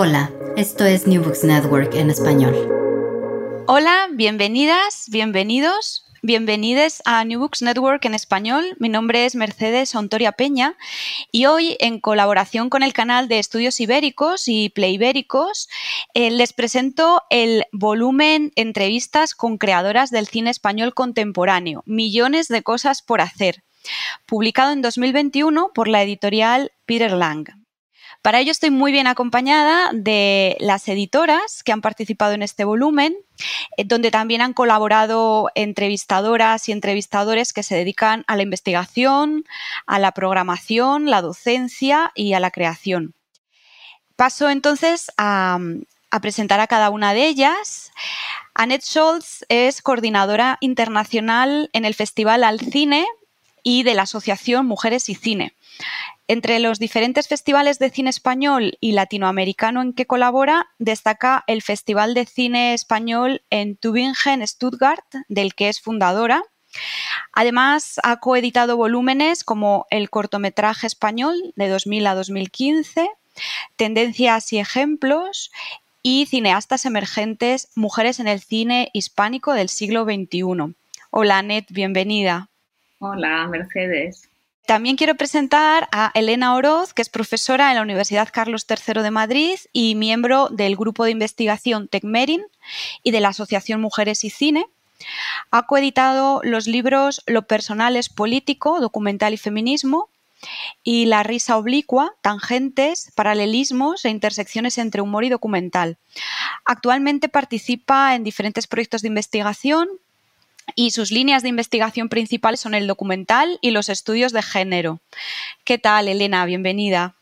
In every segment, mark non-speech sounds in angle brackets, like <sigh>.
Hola, esto es New Books Network en español. Hola, bienvenidas, bienvenidos, bienvenidos a New Books Network en español. Mi nombre es Mercedes Ontoria Peña y hoy, en colaboración con el canal de Estudios Ibéricos y Play Ibéricos, eh, les presento el volumen Entrevistas con creadoras del cine español contemporáneo, Millones de cosas por hacer, publicado en 2021 por la editorial Peter Lang. Para ello estoy muy bien acompañada de las editoras que han participado en este volumen, eh, donde también han colaborado entrevistadoras y entrevistadores que se dedican a la investigación, a la programación, la docencia y a la creación. Paso entonces a, a presentar a cada una de ellas. Annette Scholz es coordinadora internacional en el Festival Al Cine y de la Asociación Mujeres y Cine. Entre los diferentes festivales de cine español y latinoamericano en que colabora, destaca el Festival de Cine Español en Tübingen, Stuttgart, del que es fundadora. Además, ha coeditado volúmenes como El cortometraje español de 2000 a 2015, Tendencias y ejemplos y Cineastas emergentes, Mujeres en el cine hispánico del siglo XXI. Hola, Anet, bienvenida. Hola, Mercedes. También quiero presentar a Elena Oroz, que es profesora en la Universidad Carlos III de Madrid y miembro del grupo de investigación TecMerin y de la Asociación Mujeres y Cine. Ha coeditado los libros Lo personal es político, documental y feminismo y La risa oblicua, tangentes, paralelismos e intersecciones entre humor y documental. Actualmente participa en diferentes proyectos de investigación y sus líneas de investigación principales son el documental y los estudios de género. ¿Qué tal, Elena? Bienvenida.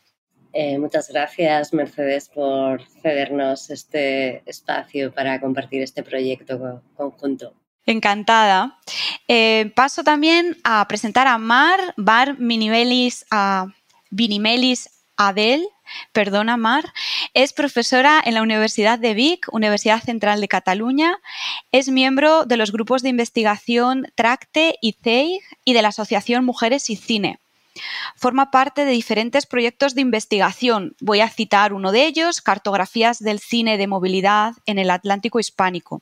Eh, muchas gracias, Mercedes, por cedernos este espacio para compartir este proyecto conjunto. Encantada. Eh, paso también a presentar a Mar, Bar Minimelis, a Vinimelis Adel, perdona Mar, es profesora en la Universidad de Vic, Universidad Central de Cataluña, es miembro de los grupos de investigación Tracte y CEIG y de la Asociación Mujeres y Cine. Forma parte de diferentes proyectos de investigación. Voy a citar uno de ellos, Cartografías del cine de movilidad en el Atlántico hispánico.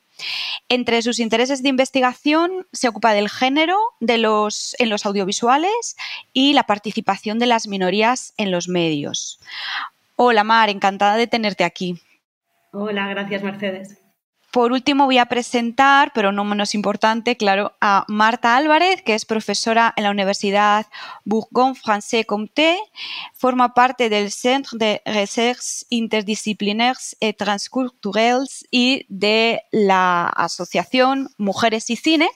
Entre sus intereses de investigación se ocupa del género en los audiovisuales y la participación de las minorías en los medios. Hola Mar, encantada de tenerte aquí. Hola, gracias Mercedes. Por último, voy a presentar, pero no menos importante, claro, a Marta Álvarez, que es profesora en la Universidad Bourgogne-Français Comté, forma parte del Centre de Recherches Interdisciplinaires et Transculturelles y de la Asociación Mujeres y Cine.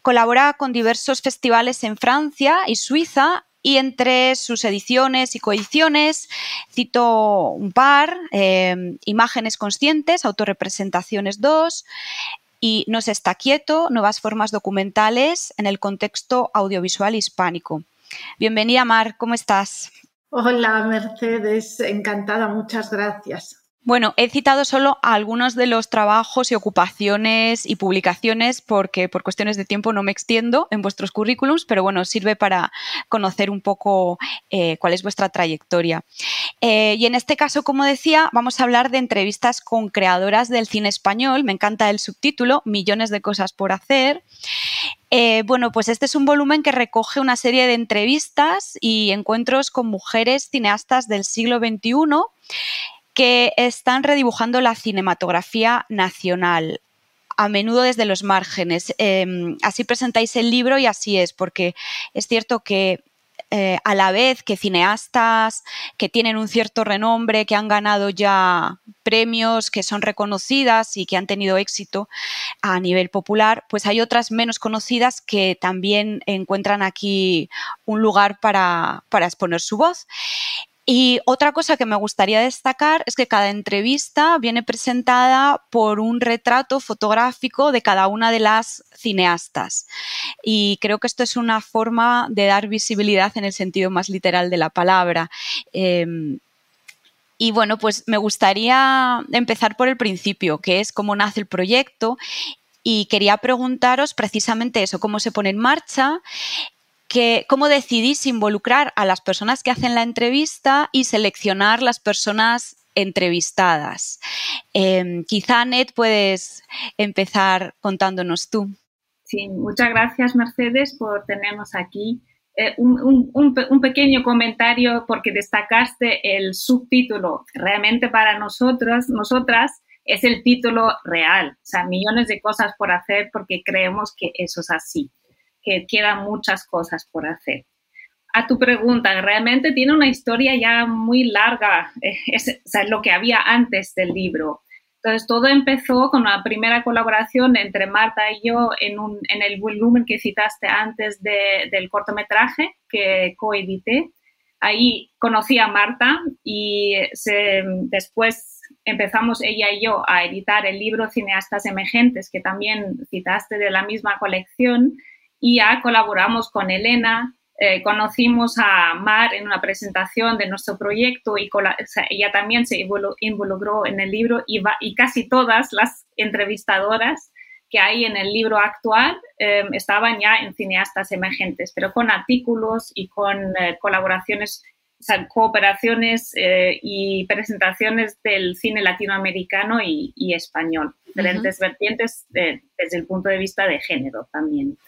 Colabora con diversos festivales en Francia y Suiza y entre sus ediciones y coediciones cito un par, eh, Imágenes conscientes, Autorrepresentaciones 2 y No está quieto, Nuevas formas documentales en el contexto audiovisual hispánico. Bienvenida Mar, ¿cómo estás? Hola Mercedes, encantada, muchas gracias. Bueno, he citado solo algunos de los trabajos y ocupaciones y publicaciones porque por cuestiones de tiempo no me extiendo en vuestros currículums, pero bueno, sirve para conocer un poco eh, cuál es vuestra trayectoria. Eh, y en este caso, como decía, vamos a hablar de entrevistas con creadoras del cine español. Me encanta el subtítulo, Millones de cosas por hacer. Eh, bueno, pues este es un volumen que recoge una serie de entrevistas y encuentros con mujeres cineastas del siglo XXI que están redibujando la cinematografía nacional a menudo desde los márgenes. Em, así presentáis el libro y así es, porque es cierto que eh, a la vez que cineastas que tienen un cierto renombre, que han ganado ya premios, que son reconocidas y que han tenido éxito a nivel popular, pues hay otras menos conocidas que también encuentran aquí un lugar para, para exponer su voz. Y otra cosa que me gustaría destacar es que cada entrevista viene presentada por un retrato fotográfico de cada una de las cineastas. Y creo que esto es una forma de dar visibilidad en el sentido más literal de la palabra. Em, y bueno, pues me gustaría empezar por el principio, que es cómo nace el proyecto. Y quería preguntaros precisamente eso, cómo se pone en marcha cómo decidís involucrar a las personas que hacen la entrevista y seleccionar las personas entrevistadas. Em, quizá, Net, puedes empezar contándonos tú. Sí, muchas gracias, Mercedes, por tenernos aquí. Eh, un, pequeño comentario porque destacaste el subtítulo. Realmente para nosotras, nosotras es el título real. O sea, millones de cosas por hacer porque creemos que eso es así, que quedan muchas cosas por hacer. A tu pregunta, realmente tiene una historia ya muy larga, es, o sea, lo que había antes del libro. Entonces, todo empezó con la primera colaboración entre Marta y yo en, un, en el volumen que citaste antes del cortometraje que coedité. Ahí conocí a Marta y después empezamos ella y yo a editar el libro Cineastas Emergentes, que también citaste de la misma colección, y ya colaboramos con Elena, eh, conocimos a Mar en una presentación de nuestro proyecto y ella también se involucró en el libro y, y, casi todas las entrevistadoras que hay en el libro actual em, estaban ya en cineastas emergentes, pero con artículos y con eh, colaboraciones, cooperaciones eh, y presentaciones del cine latinoamericano y, español, diferentes vertientes desde el punto de vista de género también.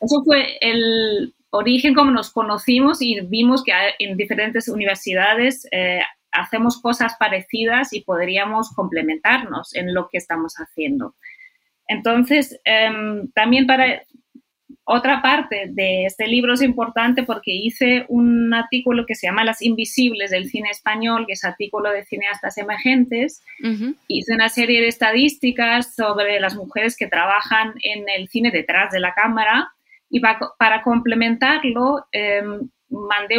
Eso fue el, origen como nos conocimos y vimos que en diferentes universidades eh, hacemos cosas parecidas y podríamos complementarnos en lo que estamos haciendo. Entonces, em, también para otra parte de este libro es importante porque hice un artículo que se llama Las Invisibles del cine español, que es artículo de cineastas emergentes. Hice una serie de estadísticas sobre las mujeres que trabajan en el cine detrás de la cámara y para, complementarlo, em, mandé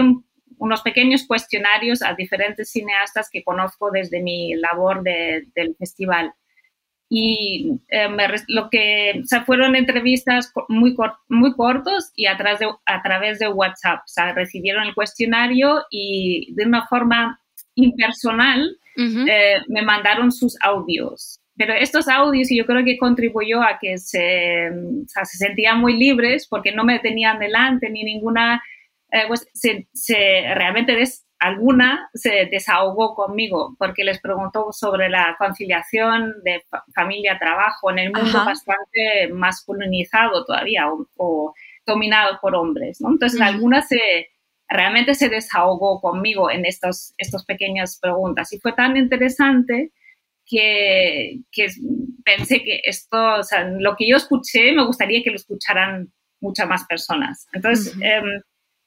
unos pequeños cuestionarios a diferentes cineastas que conozco desde mi labor del festival. Y em, lo que fueron entrevistas muy, muy cortos y a través, de, a través de WhatsApp. O sea, recibieron el cuestionario y de una forma impersonal eh, me mandaron sus audios pero estos audios yo creo que contribuyó a que se, se sentían muy libres porque no me tenían delante ni ninguna, eh, pues se, realmente alguna se desahogó conmigo porque les preguntó sobre la conciliación de familia-trabajo en el mundo bastante masculinizado todavía o, dominado por hombres. ¿no? Entonces, algunas se, realmente se desahogó conmigo en estas estos pequeñas preguntas y fue tan interesante que, pensé que esto, o sea, lo que yo escuché, me gustaría que lo escucharan muchas más personas. Entonces, em,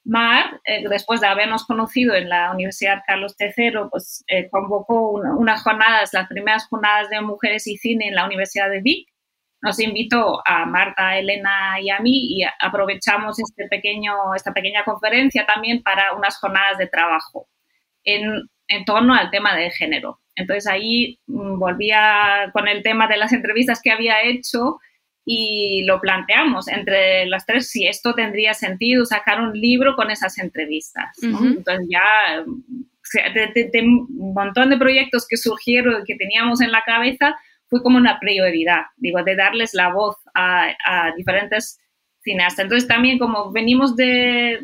Mar, eh, después de habernos conocido en la Universidad Carlos III, pues eh, convocó unas jornadas, las primeras jornadas de mujeres y cine en la Universidad de Vic. Nos invitó a Marta, Elena y a mí y aprovechamos este pequeño, esta pequeña conferencia también para unas jornadas de trabajo en, en torno al tema de género. Entonces ahí mm, volvía con el tema de las entrevistas que había hecho y lo planteamos entre las tres si esto tendría sentido sacar un libro con esas entrevistas. Entonces ya de, un montón de proyectos que surgieron que teníamos en la cabeza fue como una prioridad, digo, de darles la voz a, a diferentes cineastas. Entonces también como venimos de,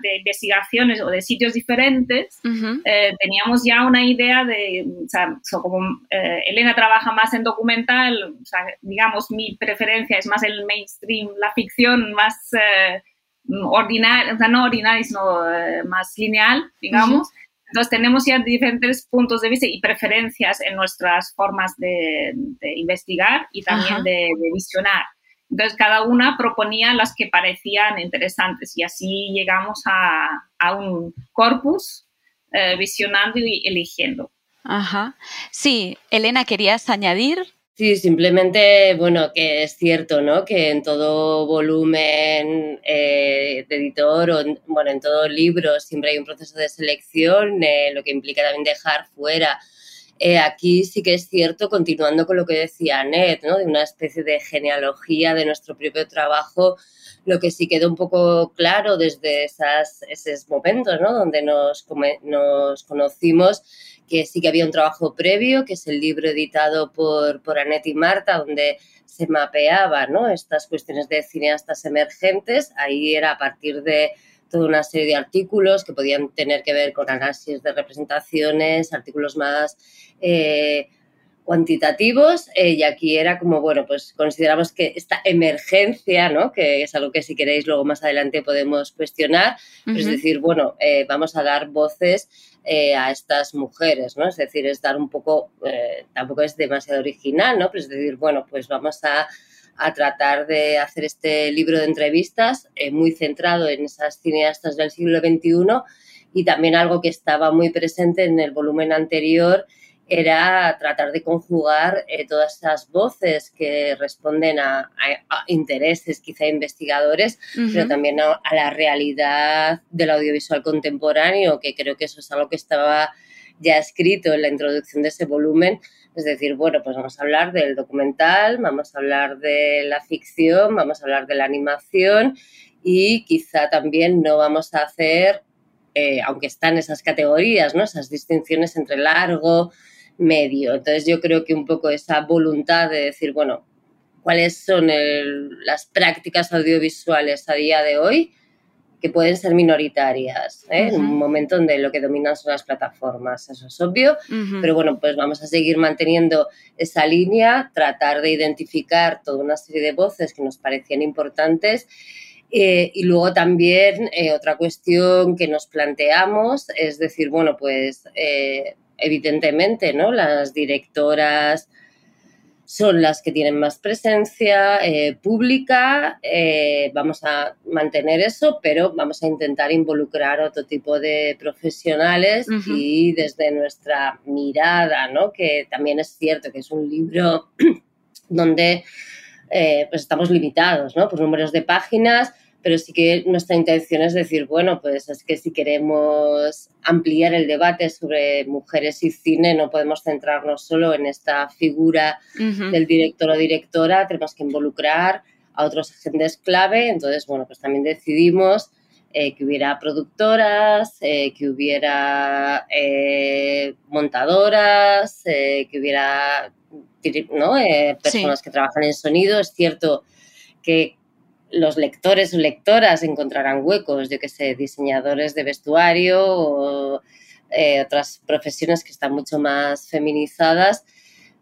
de investigaciones o de sitios diferentes, eh, teníamos ya una idea de, o sea, como eh, Elena trabaja más en documental, o sea, digamos, mi preferencia es más el mainstream, la ficción más eh, ordinaria, o sea, no ordinaria, sino más lineal, digamos. Entonces tenemos ya diferentes puntos de vista y preferencias en nuestras formas de, investigar y también de, de visionar. Entonces, cada una proponía las que parecían interesantes y así llegamos a, un corpus eh, visionando y eligiendo. Ajá. Sí, Elena, ¿querías añadir? Sí, simplemente, bueno, que es cierto, ¿no? Que en todo volumen eh, de editor o, bueno, en todo libro siempre hay un proceso de selección, eh, lo que implica también dejar fuera eh, aquí sí que es cierto, continuando con lo que decía Ned, ¿no? de una especie de genealogía de nuestro propio trabajo, lo que sí quedó un poco claro desde esas, esos momentos ¿no? donde nos, nos conocimos, que sí que había un trabajo previo, que es el libro editado por, por Annette y Marta, donde se mapeaba ¿no? estas cuestiones de cineastas emergentes. Ahí era a partir de toda una serie de artículos que podían tener que ver con análisis de representaciones, artículos más eh, cuantitativos eh, y aquí era como, bueno, pues consideramos que esta emergencia, ¿no? Que es algo que si queréis luego más adelante podemos cuestionar, pues es decir, bueno, eh, vamos a dar voces eh, a estas mujeres, ¿no? Es decir, es dar un poco, tampoco es demasiado original, ¿no? Pero es decir, bueno, pues vamos a, a tratar de hacer este libro de entrevistas muy centrado en esas cineastas del siglo XXI y también algo que estaba muy presente en el volumen anterior, era tratar de conjugar eh, todas esas voces que responden a, intereses quizá investigadores, pero también a, la realidad del audiovisual contemporáneo, que creo que eso es algo que estaba ya escrito en la introducción de ese volumen. Es decir, bueno, pues vamos a hablar del documental, vamos a hablar de la ficción, vamos a hablar de la animación y quizá también no vamos a hacer, eh, aunque están esas categorías, ¿no? esas distinciones entre largo, medio. Entonces yo creo que un poco esa voluntad de decir, bueno, cuáles son las prácticas audiovisuales a día de hoy que pueden ser minoritarias, ¿eh? en un momento donde lo que dominan son las plataformas, eso es obvio, pero bueno, pues vamos a seguir manteniendo esa línea, tratar de identificar toda una serie de voces que nos parecían importantes eh, y luego también eh, otra cuestión que nos planteamos es decir, bueno, pues evidentemente, ¿no? Las directoras son las que tienen más presencia eh, pública, eh, vamos a mantener eso, pero vamos a intentar involucrar otro tipo de profesionales y desde nuestra mirada, ¿no? que también es cierto que es un libro <clears throat> donde eh, pues estamos limitados ¿no? por números de páginas, pero sí que nuestra intención es decir, bueno, pues es que si queremos ampliar el debate sobre mujeres y cine, no podemos centrarnos solo en esta figura del director o directora, tenemos que involucrar a otros agentes clave, entonces, bueno, pues también decidimos eh, que hubiera productoras, eh, que hubiera eh, montadoras, que hubiera ¿no? personas que trabajan en sonido. Es cierto que los lectores o lectoras encontrarán huecos, yo que sé, diseñadores de vestuario o eh, otras profesiones que están mucho más feminizadas.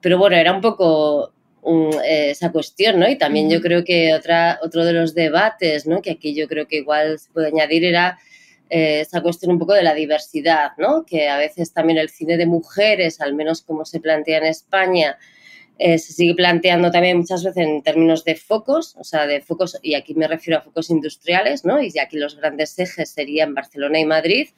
Pero bueno, era un poco eh, esa cuestión, ¿no? Y también yo creo que otra, otro de los debates, ¿no? Que aquí yo creo que igual se puede añadir era eh, esa cuestión un poco de la diversidad, ¿no? Que a veces también el cine de mujeres, al menos como se plantea en España, eh, se sigue planteando también muchas veces en términos de focos, o sea, de focos, y aquí me refiero a focos industriales, ¿no? Y aquí los grandes ejes serían Barcelona y Madrid.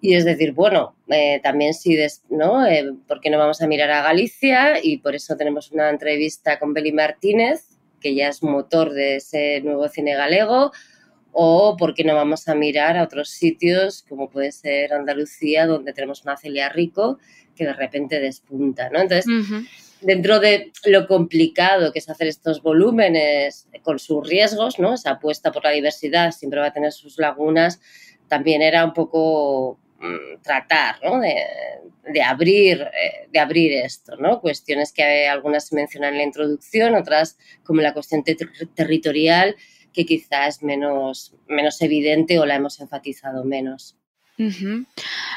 Y es decir, bueno, eh, también sí, ¿no? Eh, ¿Por qué no vamos a mirar a Galicia? Y por eso tenemos una entrevista con Beli Martínez, que ya es motor de ese nuevo cine galego. O por qué no vamos a mirar a otros sitios, como puede ser Andalucía, donde tenemos una Celia Rico, que de repente despunta, ¿no? Entonces, dentro de lo complicado que es hacer estos volúmenes con sus riesgos, ¿no? Esa apuesta por la diversidad siempre va a tener sus lagunas, también era un poco mm, tratar, ¿no? De, abrir, eh, de abrir esto, ¿no? Cuestiones que algunas se mencionan en la introducción, otras como la cuestión territorial, que quizás es menos, menos evidente o la hemos enfatizado menos.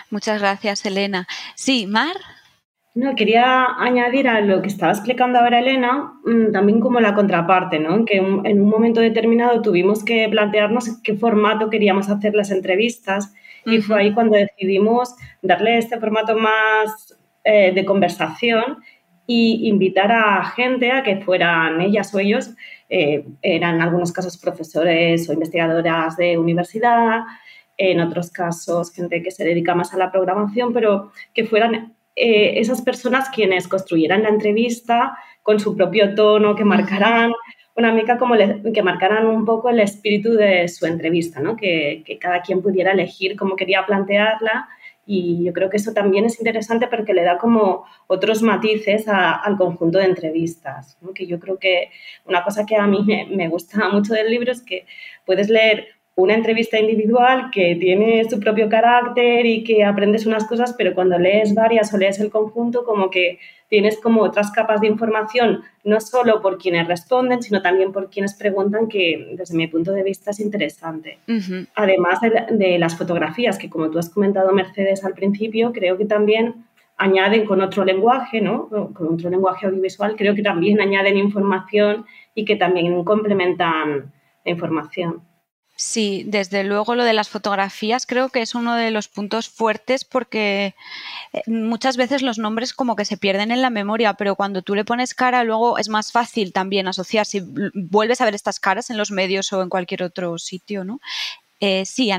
Muchas gracias, Elena. Sí, Mar. No, quería añadir a lo que estaba explicando ahora Elena, mm, también como la contraparte, ¿no? Que en un momento determinado tuvimos que plantearnos qué formato queríamos hacer las entrevistas y fue ahí cuando decidimos darle este formato más eh, de conversación y invitar a gente a que fueran ellas o ellos, eh, eran en algunos casos profesores o investigadoras de universidad, en otros casos gente que se dedica más a la programación, pero que fueran eh, esas personas quienes construyeran la entrevista con su propio tono, que marcarán una mica como que marcaran un poco el espíritu de su entrevista, ¿no? que, cada quien pudiera elegir cómo quería plantearla y yo creo que eso también es interesante porque le da como otros matices al conjunto de entrevistas, que yo creo que una cosa que a mí me, me gusta mucho del libro es que puedes leer una entrevista individual que tiene su propio carácter y que aprendes unas cosas, pero cuando lees varias o lees el conjunto, como que tienes como otras capas de información, no solo por quienes responden, sino también por quienes preguntan, que desde mi punto de vista es interesante. Además de, las fotografías, que como tú has comentado, Mercedes, al principio, creo que también añaden con otro lenguaje, ¿no? Con otro lenguaje audiovisual, creo que también añaden información y que también complementan la información. Sí, desde luego lo de las fotografías creo que es uno de los puntos fuertes porque eh, muchas veces los nombres como que se pierden en la memoria, pero cuando tú le pones cara luego es más fácil también asociar si vuelves a ver estas caras en los medios o en cualquier otro sitio, ¿no? Eh, sí.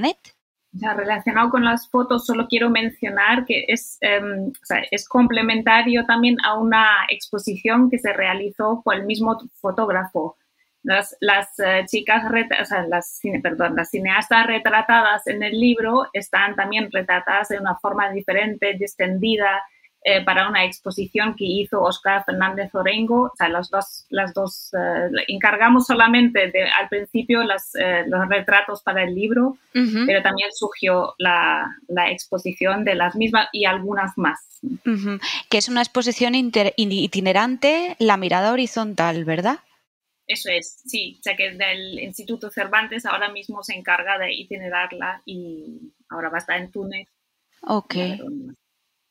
Ya, relacionado con las fotos, solo quiero mencionar que es, em, es complementario también a una exposición que se realizó por el mismo fotógrafo las, las eh, chicas, o sea, las, perdón, las cineastas retratadas en el libro están también retratadas de una forma diferente, distendida, eh, para una exposición que hizo Oscar Fernández Orengo. O sea, los dos, las dos eh, encargamos solamente de, al principio las, los retratos para el libro, pero también surgió la, la, exposición de las mismas y algunas más. Que es una exposición itinerante, la mirada horizontal, ¿verdad? Eso es, sí, o sea que del Instituto Cervantes ahora mismo se encarga de itinerarla y ahora va a estar en Túnez. Ok.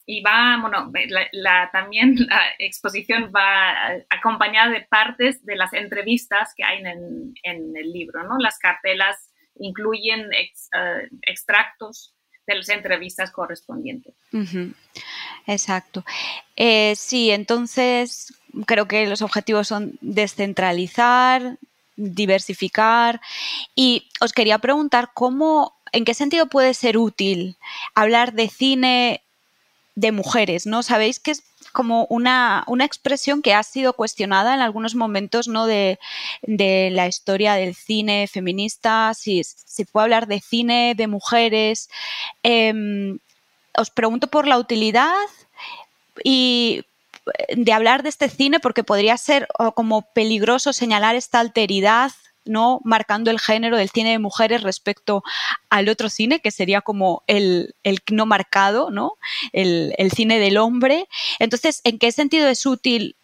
Y va, bueno, la, también <laughs> la exposición va acompañada de partes de las entrevistas que hay en, en el libro, ¿no? Las cartelas incluyen eh, extractos de las entrevistas correspondientes. Exacto. Eh, sí, entonces creo que los objetivos son descentralizar, diversificar y os quería preguntar cómo, en qué sentido puede ser útil hablar de cine de mujeres, ¿no? Sabéis que es como una, expresión que ha sido cuestionada en algunos momentos ¿no? de, la historia del cine feminista, si se puede hablar de cine de mujeres. Em, os pregunto por la utilidad y de hablar de este cine porque podría ser como peligroso señalar esta alteridad ¿no? marcando el género del cine de mujeres respecto al otro cine, que sería como el, no marcado, ¿no? El, cine del hombre. Entonces, ¿en qué sentido es útil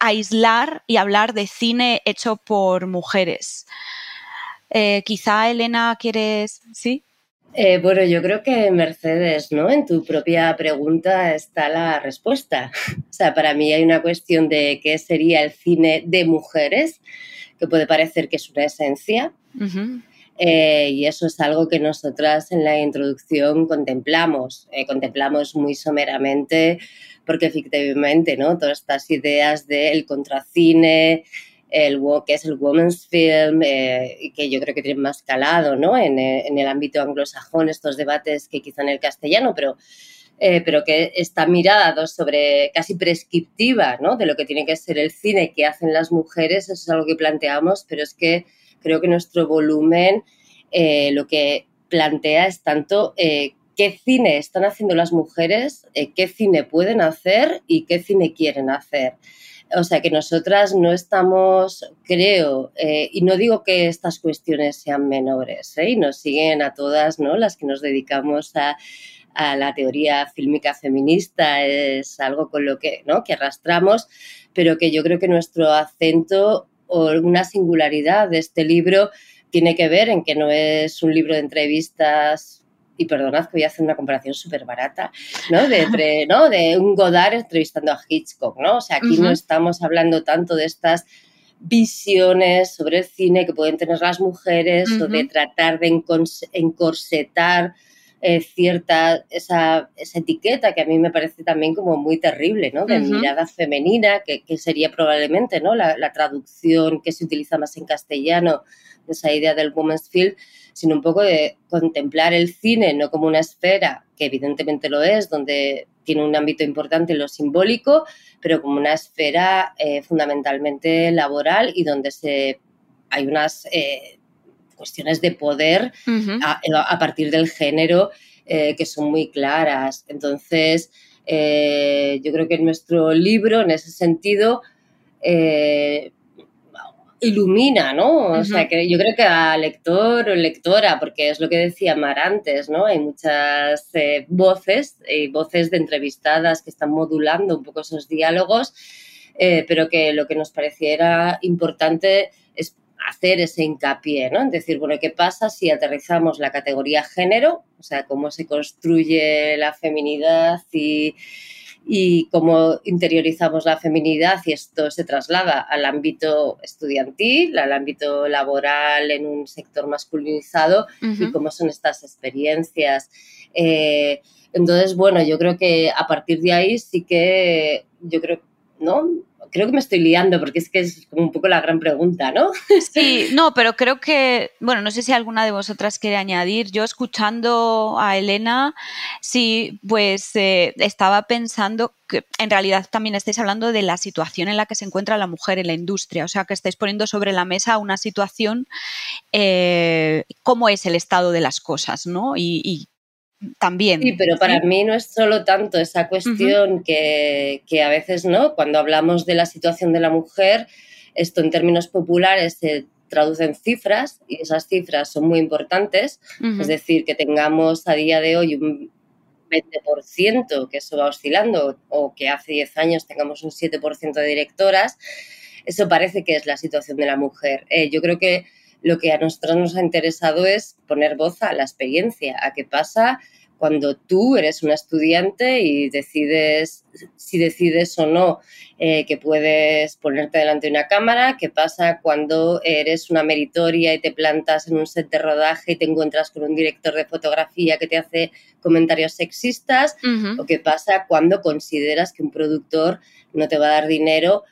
aislar y hablar de cine hecho por mujeres? Eh, quizá, Elena, ¿quieres...? ¿Sí? Eh, bueno, yo creo que Mercedes, ¿no? En tu propia pregunta está la respuesta. <laughs> O sea, para mí hay una cuestión de qué sería el cine de mujeres, que puede parecer que es una esencia. Eh, y eso es algo que nosotras en la introducción contemplamos. Eh, contemplamos muy someramente, porque efectivamente, ¿no? Todas estas ideas del contracine, el, que es el women's film, eh, que yo creo que tiene más calado ¿no? en, eh, en, el ámbito anglosajón, estos debates que quizá en el castellano, pero, eh, pero que está mirada sobre casi prescriptiva ¿no? de lo que tiene que ser el cine que hacen las mujeres, eso es algo que planteamos, pero es que creo que nuestro volumen lo que plantea es tanto qué cine están haciendo las mujeres, qué cine pueden hacer y qué cine quieren hacer. O sea que nosotras no estamos, creo, eh, y no digo que estas cuestiones sean menores, ¿eh? y nos siguen a todas, ¿no? Las que nos dedicamos a, la teoría fílmica feminista, es algo con lo que, ¿no? que arrastramos, pero que yo creo que nuestro acento o una singularidad de este libro tiene que ver en que no es un libro de entrevistas y perdonad que voy a hacer una comparación súper barata, ¿no? De, entre, <laughs> ¿no? de un Godard entrevistando a Hitchcock, ¿no? O sea, aquí no estamos hablando tanto de estas visiones sobre el cine que pueden tener las mujeres o de tratar de encorsetar eh, cierta, esa, esa, etiqueta que a mí me parece también como muy terrible, ¿no? De mirada femenina, que, que, sería probablemente, ¿no? La, la, traducción que se utiliza más en castellano de esa idea del woman's field, sino un poco de contemplar el cine no como una esfera, que evidentemente lo es, donde tiene un ámbito importante en lo simbólico, pero como una esfera eh, fundamentalmente laboral y donde se, hay unas eh, cuestiones de poder a, partir del género eh, que son muy claras. Entonces, yo creo que en nuestro libro, en ese sentido, ilumina, ¿no? O sea, que yo creo que a lector o lectora, porque es lo que decía Mar antes, ¿no? Hay muchas eh, voces y voces de entrevistadas que están modulando un poco esos diálogos, eh, pero que lo que nos pareciera importante es hacer ese hincapié, ¿no? Es decir, bueno, ¿qué pasa si aterrizamos la categoría género? O sea, cómo se construye la feminidad y y cómo interiorizamos la feminidad y esto se traslada al ámbito estudiantil, al ámbito laboral en un sector masculinizado y cómo son estas experiencias. Eh, entonces, bueno, yo creo que a partir de ahí sí que, yo creo, ¿no? Creo que me estoy liando porque es que es como un poco la gran pregunta, ¿no? <laughs> Sí, no, pero creo que, bueno, no sé si alguna de vosotras quiere añadir. Yo escuchando a Elena, sí, pues eh, estaba pensando que en realidad también estáis hablando de la situación en la que se encuentra la mujer en la industria, o sea, que estáis poniendo sobre la mesa una situación, eh, cómo es el estado de las cosas, ¿no? y también. Sí, pero para mí no es solo tanto esa cuestión que, a veces, ¿no? Cuando hablamos de la situación de la mujer, esto en términos populares se traduce en cifras y esas cifras son muy importantes. Es decir, que tengamos a día de hoy un 20%, que eso va oscilando, o que hace 10 años tengamos un 7% de directoras, eso parece que es la situación de la mujer. Eh, yo creo que lo que a nosotros nos ha interesado es poner voz a la experiencia, a qué pasa cuando tú eres una estudiante y decides si decides o no eh, que puedes ponerte delante de una cámara, qué pasa cuando eres una meritoria y te plantas en un set de rodaje y te encuentras con un director de fotografía que te hace comentarios sexistas, o qué pasa cuando consideras que un productor no te va a dar dinero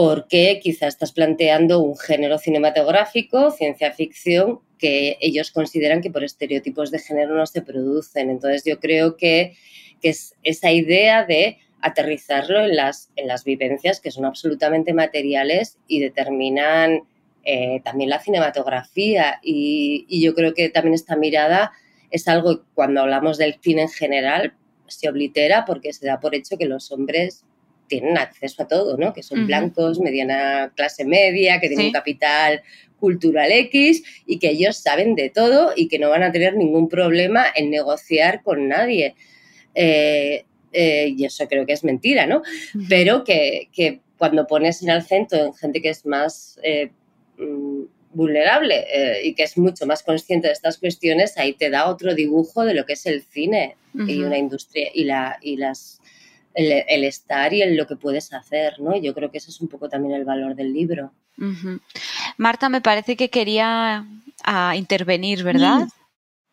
porque quizá estás planteando un género cinematográfico, ciencia ficción, que ellos consideran que por estereotipos de género no se producen. Entonces yo creo que, es esa idea de aterrizarlo en las, en las vivencias que son absolutamente materiales y determinan eh, también la cinematografía. Y, y, yo creo que también esta mirada es algo, cuando hablamos del cine en general, se oblitera porque se da por hecho que los hombres tienen acceso a todo, ¿no? Que son blancos, mediana clase media, que tienen un capital cultural X y que ellos saben de todo y que no van a tener ningún problema en negociar con nadie. Eh, eh, y eso creo que es mentira, ¿no? Pero que, cuando pones en el centro en gente que es más eh, mm, vulnerable y que es mucho más consciente de estas cuestiones, ahí te da otro dibujo de lo que es el cine y una industria y, la, y las el, estar y el, lo que puedes hacer, ¿no? Yo creo que eso es un poco también el valor del libro. Marta, me parece que quería ah, intervenir, ¿verdad?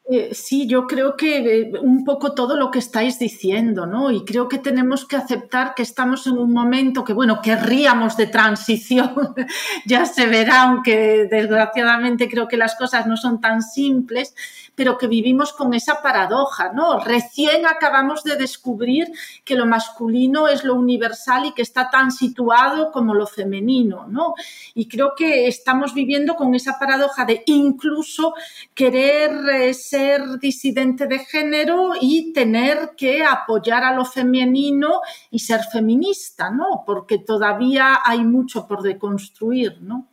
Eh, sí, yo creo que eh, un poco todo lo que estáis diciendo, ¿no? Y creo que tenemos que aceptar que estamos en un momento que, bueno, querríamos de transición, <laughs> ya se verá, aunque desgraciadamente creo que las cosas no son tan simples, pero que vivimos con esa paradoja, ¿no? Recién acabamos de descubrir que lo masculino es lo universal y que está tan situado como lo femenino, ¿no? Y creo que estamos viviendo con esa paradoja de incluso querer eh, ser disidente de género y tener que apoyar a lo femenino y ser feminista, ¿no? Porque todavía hay mucho por deconstruir, ¿no?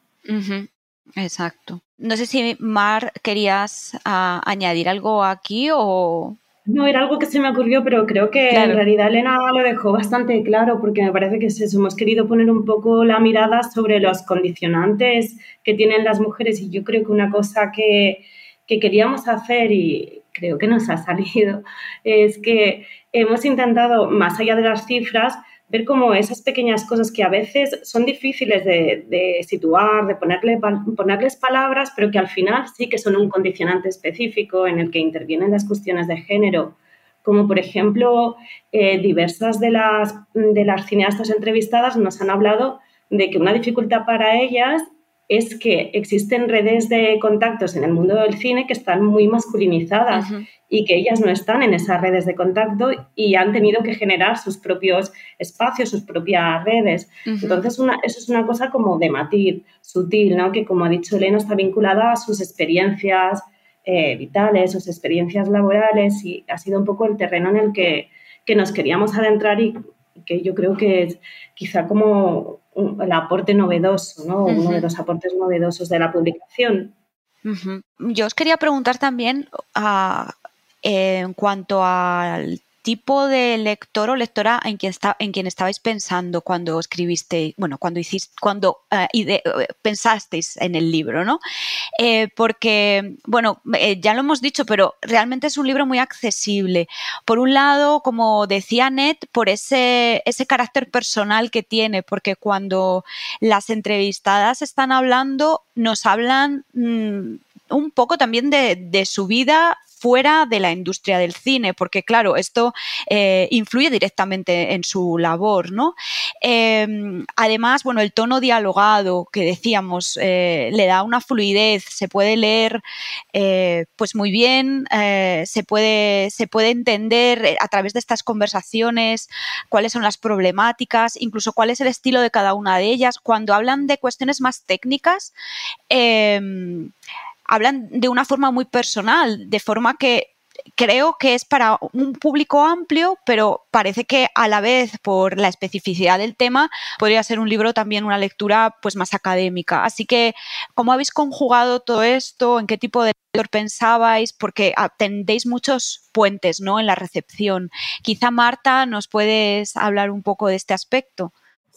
Exacto. No sé si Mar querías ah, añadir algo aquí o... No, era algo que se me ocurrió, pero creo que en realidad Elena lo dejó bastante claro porque me parece que hemos querido poner un poco la mirada sobre los condicionantes que tienen las mujeres y yo creo que una cosa que, que queríamos hacer y creo que nos ha salido <laughs> es que hemos intentado, más allá de las cifras, ver cómo esas pequeñas cosas que a veces son difíciles de, situar, de ponerle, ponerles palabras, pero que al final sí que son un condicionante específico en el que intervienen las cuestiones de género, como por ejemplo eh, diversas de las, de las cineastas entrevistadas nos han hablado de que una dificultad para ellas es que existen redes de contactos en el mundo del cine que están muy masculinizadas y que ellas no están en esas redes de contacto y han tenido que generar sus propios espacios, sus propias redes. Entonces, una, eso es una cosa como de matiz, sutil, ¿no? que como ha dicho Elena, está vinculada a sus experiencias eh, vitales, sus experiencias laborales y ha sido un poco el terreno en el que, que nos queríamos adentrar y que yo creo que es quizá como el aporte novedoso, ¿no? Uno de los aportes novedosos de la publicación. Yo os quería preguntar también ah, en cuanto al tipo de lector o lectora en quien, está, en quien estabais pensando cuando escribiste, bueno, cuando hiciste, cuando eh, eh, pensasteis en el libro, ¿no? Eh, porque, bueno, ya lo hemos dicho, pero realmente es un libro muy accesible. Por un lado, como decía Ned, por ese, ese carácter personal que tiene, porque cuando las entrevistadas están hablando, nos hablan mm, un poco también de, su vida fuera de la industria del cine, porque claro, esto eh, influye directamente en su labor, ¿no? Em, además, bueno, el tono dialogado que decíamos eh, le da una fluidez, se puede leer eh, pues muy bien, se, puede, se puede entender a través de estas conversaciones cuáles son las problemáticas, incluso cuál es el estilo de cada una de ellas. Cuando hablan de cuestiones más técnicas, em, hablan de una forma muy personal, de forma que creo que es para un público amplio, pero parece que a la vez por la especificidad del tema podría ser un libro también una lectura pues más académica. Así que ¿cómo habéis conjugado todo esto? ¿En qué tipo de lector pensabais? Porque atendéis muchos puentes, ¿no? en la recepción. Quizá Marta nos puedes hablar un poco de este aspecto.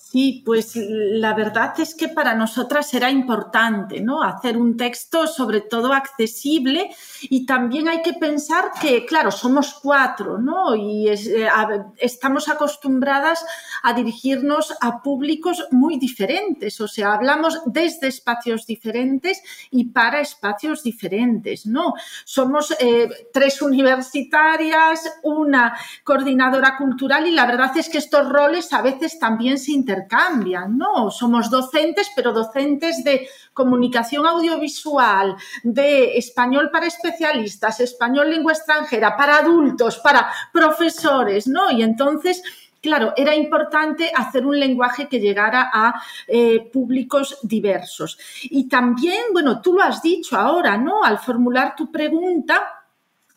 Sí, pues la verdad es que para nosotras era importante, ¿no? Hacer un texto sobre todo accesible y también hay que pensar que, claro, somos cuatro, ¿no? Y eh, estamos acostumbradas a dirigirnos a públicos muy diferentes, o sea, hablamos desde espacios diferentes y para espacios diferentes, ¿no? Somos eh, tres universitarias, una coordinadora cultural y la verdad es que estos roles a veces también se interpretan cambian, ¿no? Somos docentes, pero docentes de comunicación audiovisual, de español para especialistas, español lengua extranjera, para adultos, para profesores, ¿no? Y entonces claro, era importante hacer un lenguaje que llegara a eh, públicos diversos. Y también, bueno, tú lo has dicho ahora, ¿no? Al formular tu pregunta,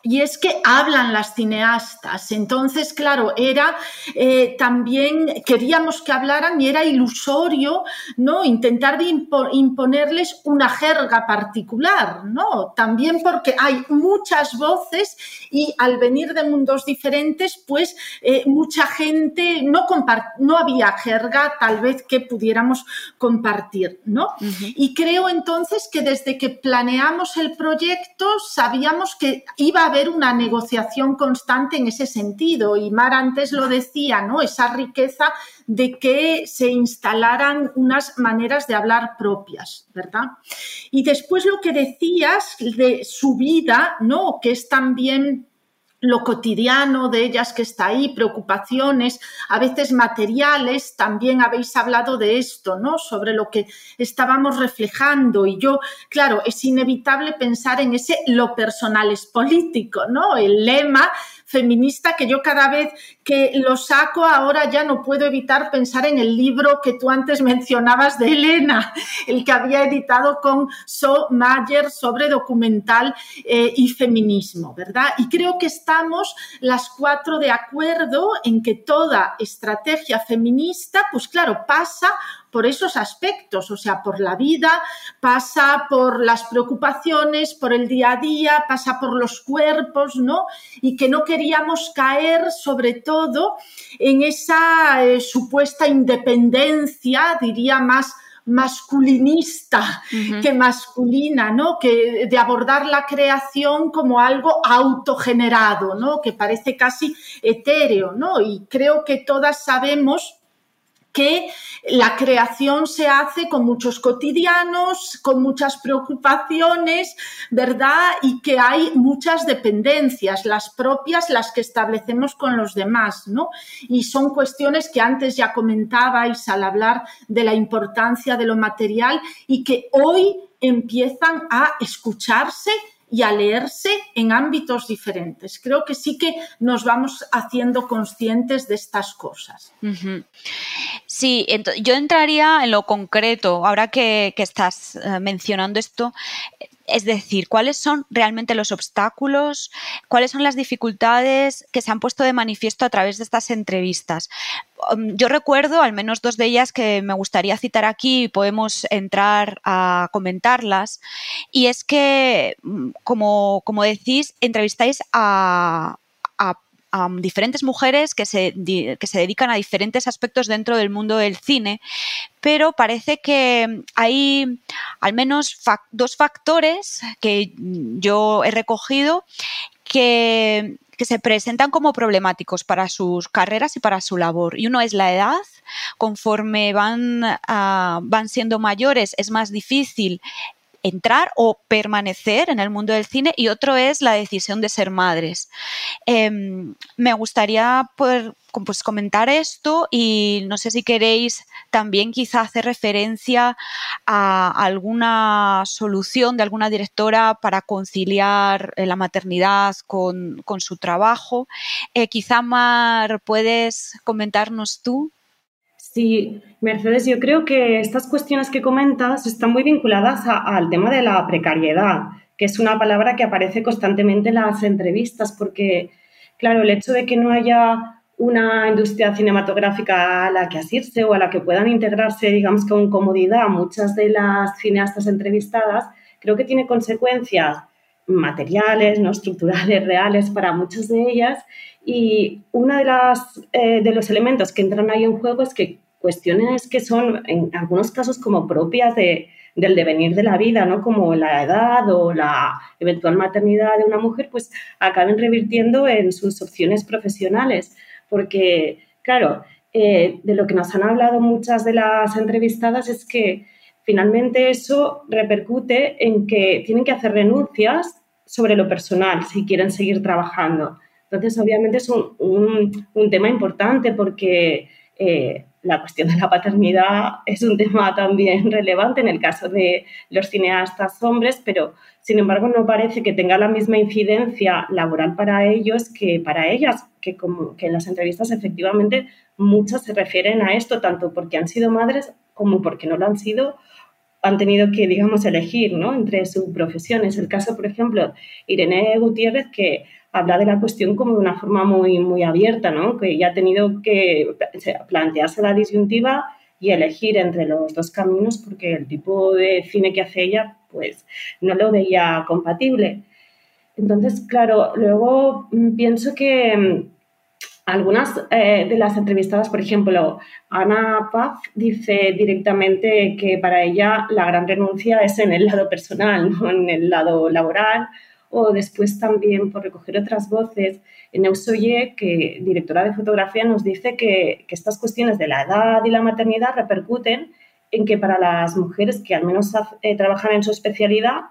y es que hablan las cineastas. Entonces, claro, era eh, también, queríamos que hablaran y era ilusorio, ¿no? Intentar de imponerles una jerga particular, ¿no? También porque hay muchas voces y al venir de mundos diferentes, pues eh, mucha gente no, no había jerga tal vez que pudiéramos compartir, ¿no? Y creo entonces que desde que planeamos el proyecto sabíamos que iba a haber una negociación constante en ese sentido. Y Mar antes lo decía, ¿no? Esa riqueza de que se instalaran unas maneras de hablar propias, ¿verdad? Y después lo que decías de su vida, ¿no? Que es también lo cotidiano de ellas que está ahí, preocupaciones, a veces materiales, también habéis hablado de esto, ¿no? Sobre lo que estábamos reflejando y yo, claro, es inevitable pensar en ese lo personal es político, ¿no? El lema feminista que yo cada vez que lo saco ahora ya no puedo evitar pensar en el libro que tú antes <laughs> mencionabas de Elena, el que había editado con So Mayer sobre documental eh, y feminismo, ¿verdad? Y creo que estamos las cuatro de acuerdo en que toda estrategia feminista, pues claro, pasa por esos aspectos, o sea, por la vida, pasa por las preocupaciones, por el día a día, pasa por los cuerpos, ¿no? Y que no queríamos caer sobre todo en esa eh, supuesta independencia, diría más masculinista que masculina, ¿no? Que de abordar la creación como algo autogenerado, ¿no? Que parece casi etéreo, ¿no? Y creo que todas sabemos que la creación se hace con muchos cotidianos, con muchas preocupaciones, ¿verdad? Y que hay muchas dependencias, las propias, las que establecemos con los demás, ¿no? Y son cuestiones que antes ya comentabais al hablar de la importancia de lo material y que hoy empiezan a escucharse y a leerse en ámbitos diferentes. Creo que sí que nos vamos haciendo conscientes de estas cosas. Sí, yo entraría en lo concreto, ahora que, estás eh, mencionando esto, es decir, cuáles son realmente los obstáculos, cuáles son las dificultades que se han puesto de manifiesto a través de estas entrevistas. Um, yo recuerdo al menos dos de ellas que me gustaría citar aquí y podemos entrar a comentarlas. Y es que, mm, como, como decís, entrevistáis a, diferentes mujeres que se, que se, dedican a diferentes aspectos dentro del mundo del cine, pero parece que hay al menos dos factores que yo he recogido que, que se presentan como problemáticos para sus carreras y para su labor. Y uno es la edad. Conforme van, ah, van siendo mayores, es más difícil entrar o permanecer en el mundo del cine y otro es la decisión de ser madres. Em, me gustaría poder pues, comentar esto y no sé si queréis también quizá hacer referencia a alguna solución de alguna directora para conciliar eh, la maternidad con, su trabajo. Eh, quizá Mar, ¿puedes comentarnos tú? Sí, Mercedes, yo creo que estas cuestiones que comentas están muy vinculadas al tema de la precariedad, que es una palabra que aparece constantemente en las entrevistas, porque, claro, el hecho de que no haya una industria cinematográfica a la que asirse o a la que puedan integrarse, digamos, con comodidad muchas de las cineastas entrevistadas, creo que tiene consecuencias materiales, no <laughs> estructurales, reales para muchas de ellas y uno de, las, eh, de los elementos que entran ahí en juego es que cuestiones que son en algunos casos como propias de, del devenir de la vida, ¿no? como la edad o la eventual maternidad de una mujer, pues acaben revirtiendo en sus opciones profesionales. Porque, claro, eh, de lo que nos han hablado muchas de las entrevistadas es que finalmente eso repercute en que tienen que hacer renuncias sobre lo personal si quieren seguir trabajando. Entonces, obviamente es un, un, tema importante porque eh, la cuestión de la paternidad es un tema también <laughs> relevante en el caso de los cineastas hombres, pero sin embargo no parece que tenga la misma incidencia laboral para ellos que para ellas, que como que en las entrevistas efectivamente muchas se refieren a esto, tanto porque han sido madres como porque no lo han sido han tenido que, digamos, elegir ¿no? entre su profesión. Es el caso, por ejemplo, Irene Gutiérrez, que habla de la cuestión como de una forma muy, muy abierta, ¿no? que ya ha tenido que plantearse la disyuntiva y elegir entre los dos caminos porque el tipo de cine que hace ella pues no lo veía compatible. Entonces, claro, luego mm, pienso que mm, algunas eh, de las entrevistadas, por ejemplo, Ana Paz dice directamente que para ella la gran renuncia es en el lado personal, <laughs> no en el lado laboral. O después también por recoger otras voces, en Eusoye, que directora de fotografía, nos dice que, estas cuestiones de la edad y la maternidad repercuten en que para las mujeres que al menos eh, trabajan en su especialidad,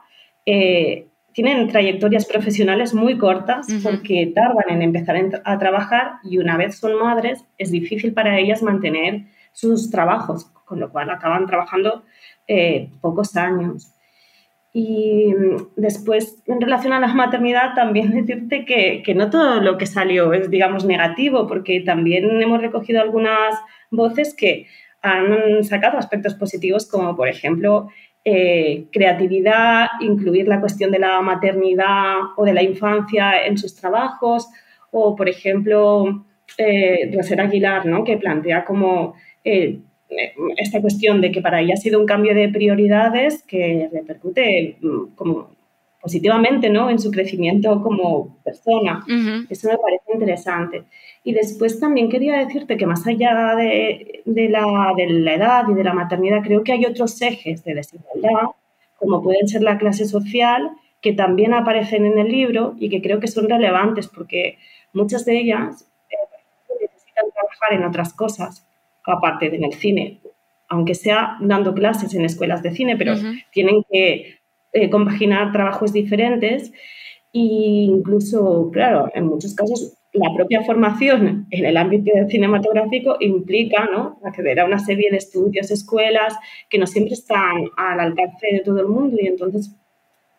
eh, tienen trayectorias profesionales muy cortas porque tardan en empezar a trabajar y una vez son madres es difícil para ellas mantener sus trabajos, con lo cual acaban trabajando eh, pocos años. Y después, en relación a la maternidad, también <laughs> decirte que, que, no todo lo que salió es, digamos, negativo, porque también hemos recogido algunas voces que han sacado aspectos positivos, como por ejemplo eh, creatividad, incluir la cuestión de la maternidad o de la infancia en sus trabajos, o por ejemplo, eh, Rosera Aguilar, ¿no? que plantea como eh, esta cuestión de que para ella ha sido un cambio de prioridades que repercute mm, como positivamente ¿no? en su crecimiento como persona. Eso me parece interesante. Y después también quería decirte que más allá de, la, de la edad y de la maternidad, creo que hay otros ejes de desigualdad, como pueden ser la clase social, que también aparecen en el libro y que creo que son relevantes porque muchas de ellas eh, necesitan trabajar en otras cosas aparte en el cine, aunque sea dando clases en escuelas de cine, pero tienen que eh, compaginar trabajos diferentes. E incluso, claro, en muchos casos la propia formación en el ámbito cinematográfico implica ¿no? acceder a una serie de estudios, escuelas que no siempre están al alcance de todo el mundo y entonces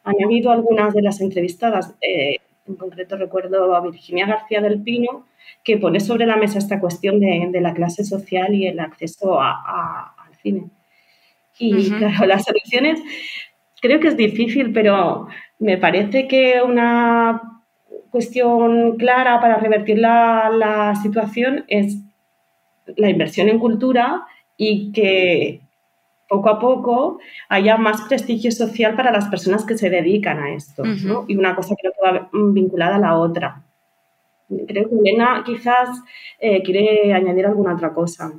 han habido algunas de las entrevistadas, eh, en concreto recuerdo a Virginia García del Pino, que pone sobre la mesa esta cuestión de, la clase social y el acceso al cine. Y claro, las soluciones creo que es difícil, pero me parece que una cuestión clara para revertir la, la situación es la inversión en cultura y que poco a poco haya más prestigio social para las personas que se dedican a esto. ¿no? Y una cosa creo que va vinculada a la otra. Creo que Elena quizás eh, quiere añadir alguna otra cosa.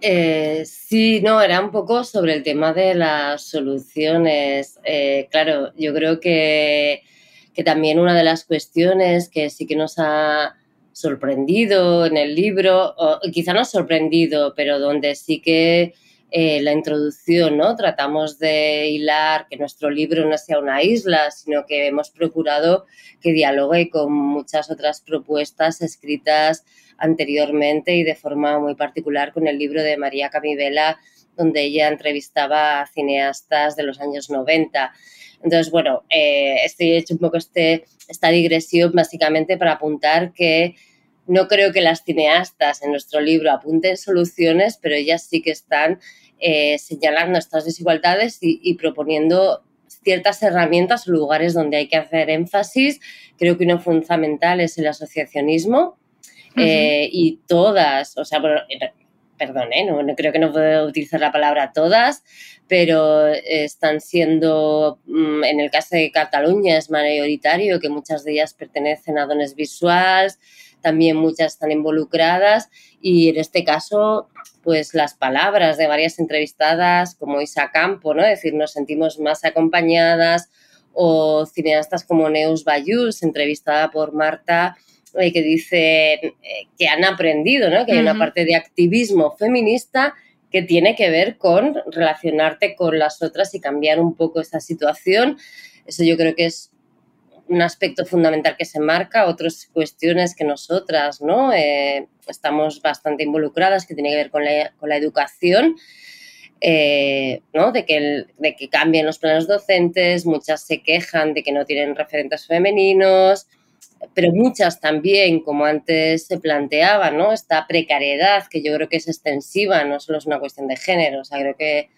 Eh, sí, no, era un poco sobre el tema de las soluciones. Eh, claro, yo creo que, que también una de las cuestiones que sí que nos ha sorprendido en el libro, o quizá no sorprendido, pero donde sí que eh, la introducción, ¿no? Tratamos de hilar que nuestro libro no sea una isla, sino que hemos procurado que dialogue con muchas otras propuestas escritas anteriormente y de forma muy particular con el libro de María Camivela, donde ella entrevistaba a cineastas de los años 90. Entonces, bueno, eh, estoy hecho un poco este, esta digresión básicamente para apuntar que no creo que las cineastas en nuestro libro apunten soluciones, pero ellas sí que están eh, señalando estas desigualdades y, proponiendo ciertas herramientas o lugares donde hay que hacer énfasis. Creo que uno fundamental es el asociacionismo eh, y todas, o sea, perdón, ¿eh? no, creo que no puedo utilizar la palabra todas, pero están siendo, mm, en el caso de Cataluña es mayoritario, que muchas de ellas pertenecen a dones visuales, también muchas están involucradas y en este caso, pues las palabras de varias entrevistadas como Isa Campo, ¿no? Es decir, nos sentimos más acompañadas o cineastas como Neus Bayús, entrevistada por Marta, eh, que dice eh, que han aprendido, ¿no? Que hay una parte de activismo feminista que tiene que ver con relacionarte con las otras y cambiar un poco esa situación. Eso yo creo que es un aspecto fundamental que se marca, otras cuestiones que nosotras ¿no? Eh, estamos bastante involucradas, que tiene que ver con la, con la educación, eh, ¿no? de, que de que cambien los planes docentes, muchas se quejan de que no tienen referentes femeninos, pero muchas también, como antes se planteaba, ¿no? esta precariedad que yo creo que es extensiva, no solo es una cuestión de género, o sea, creo que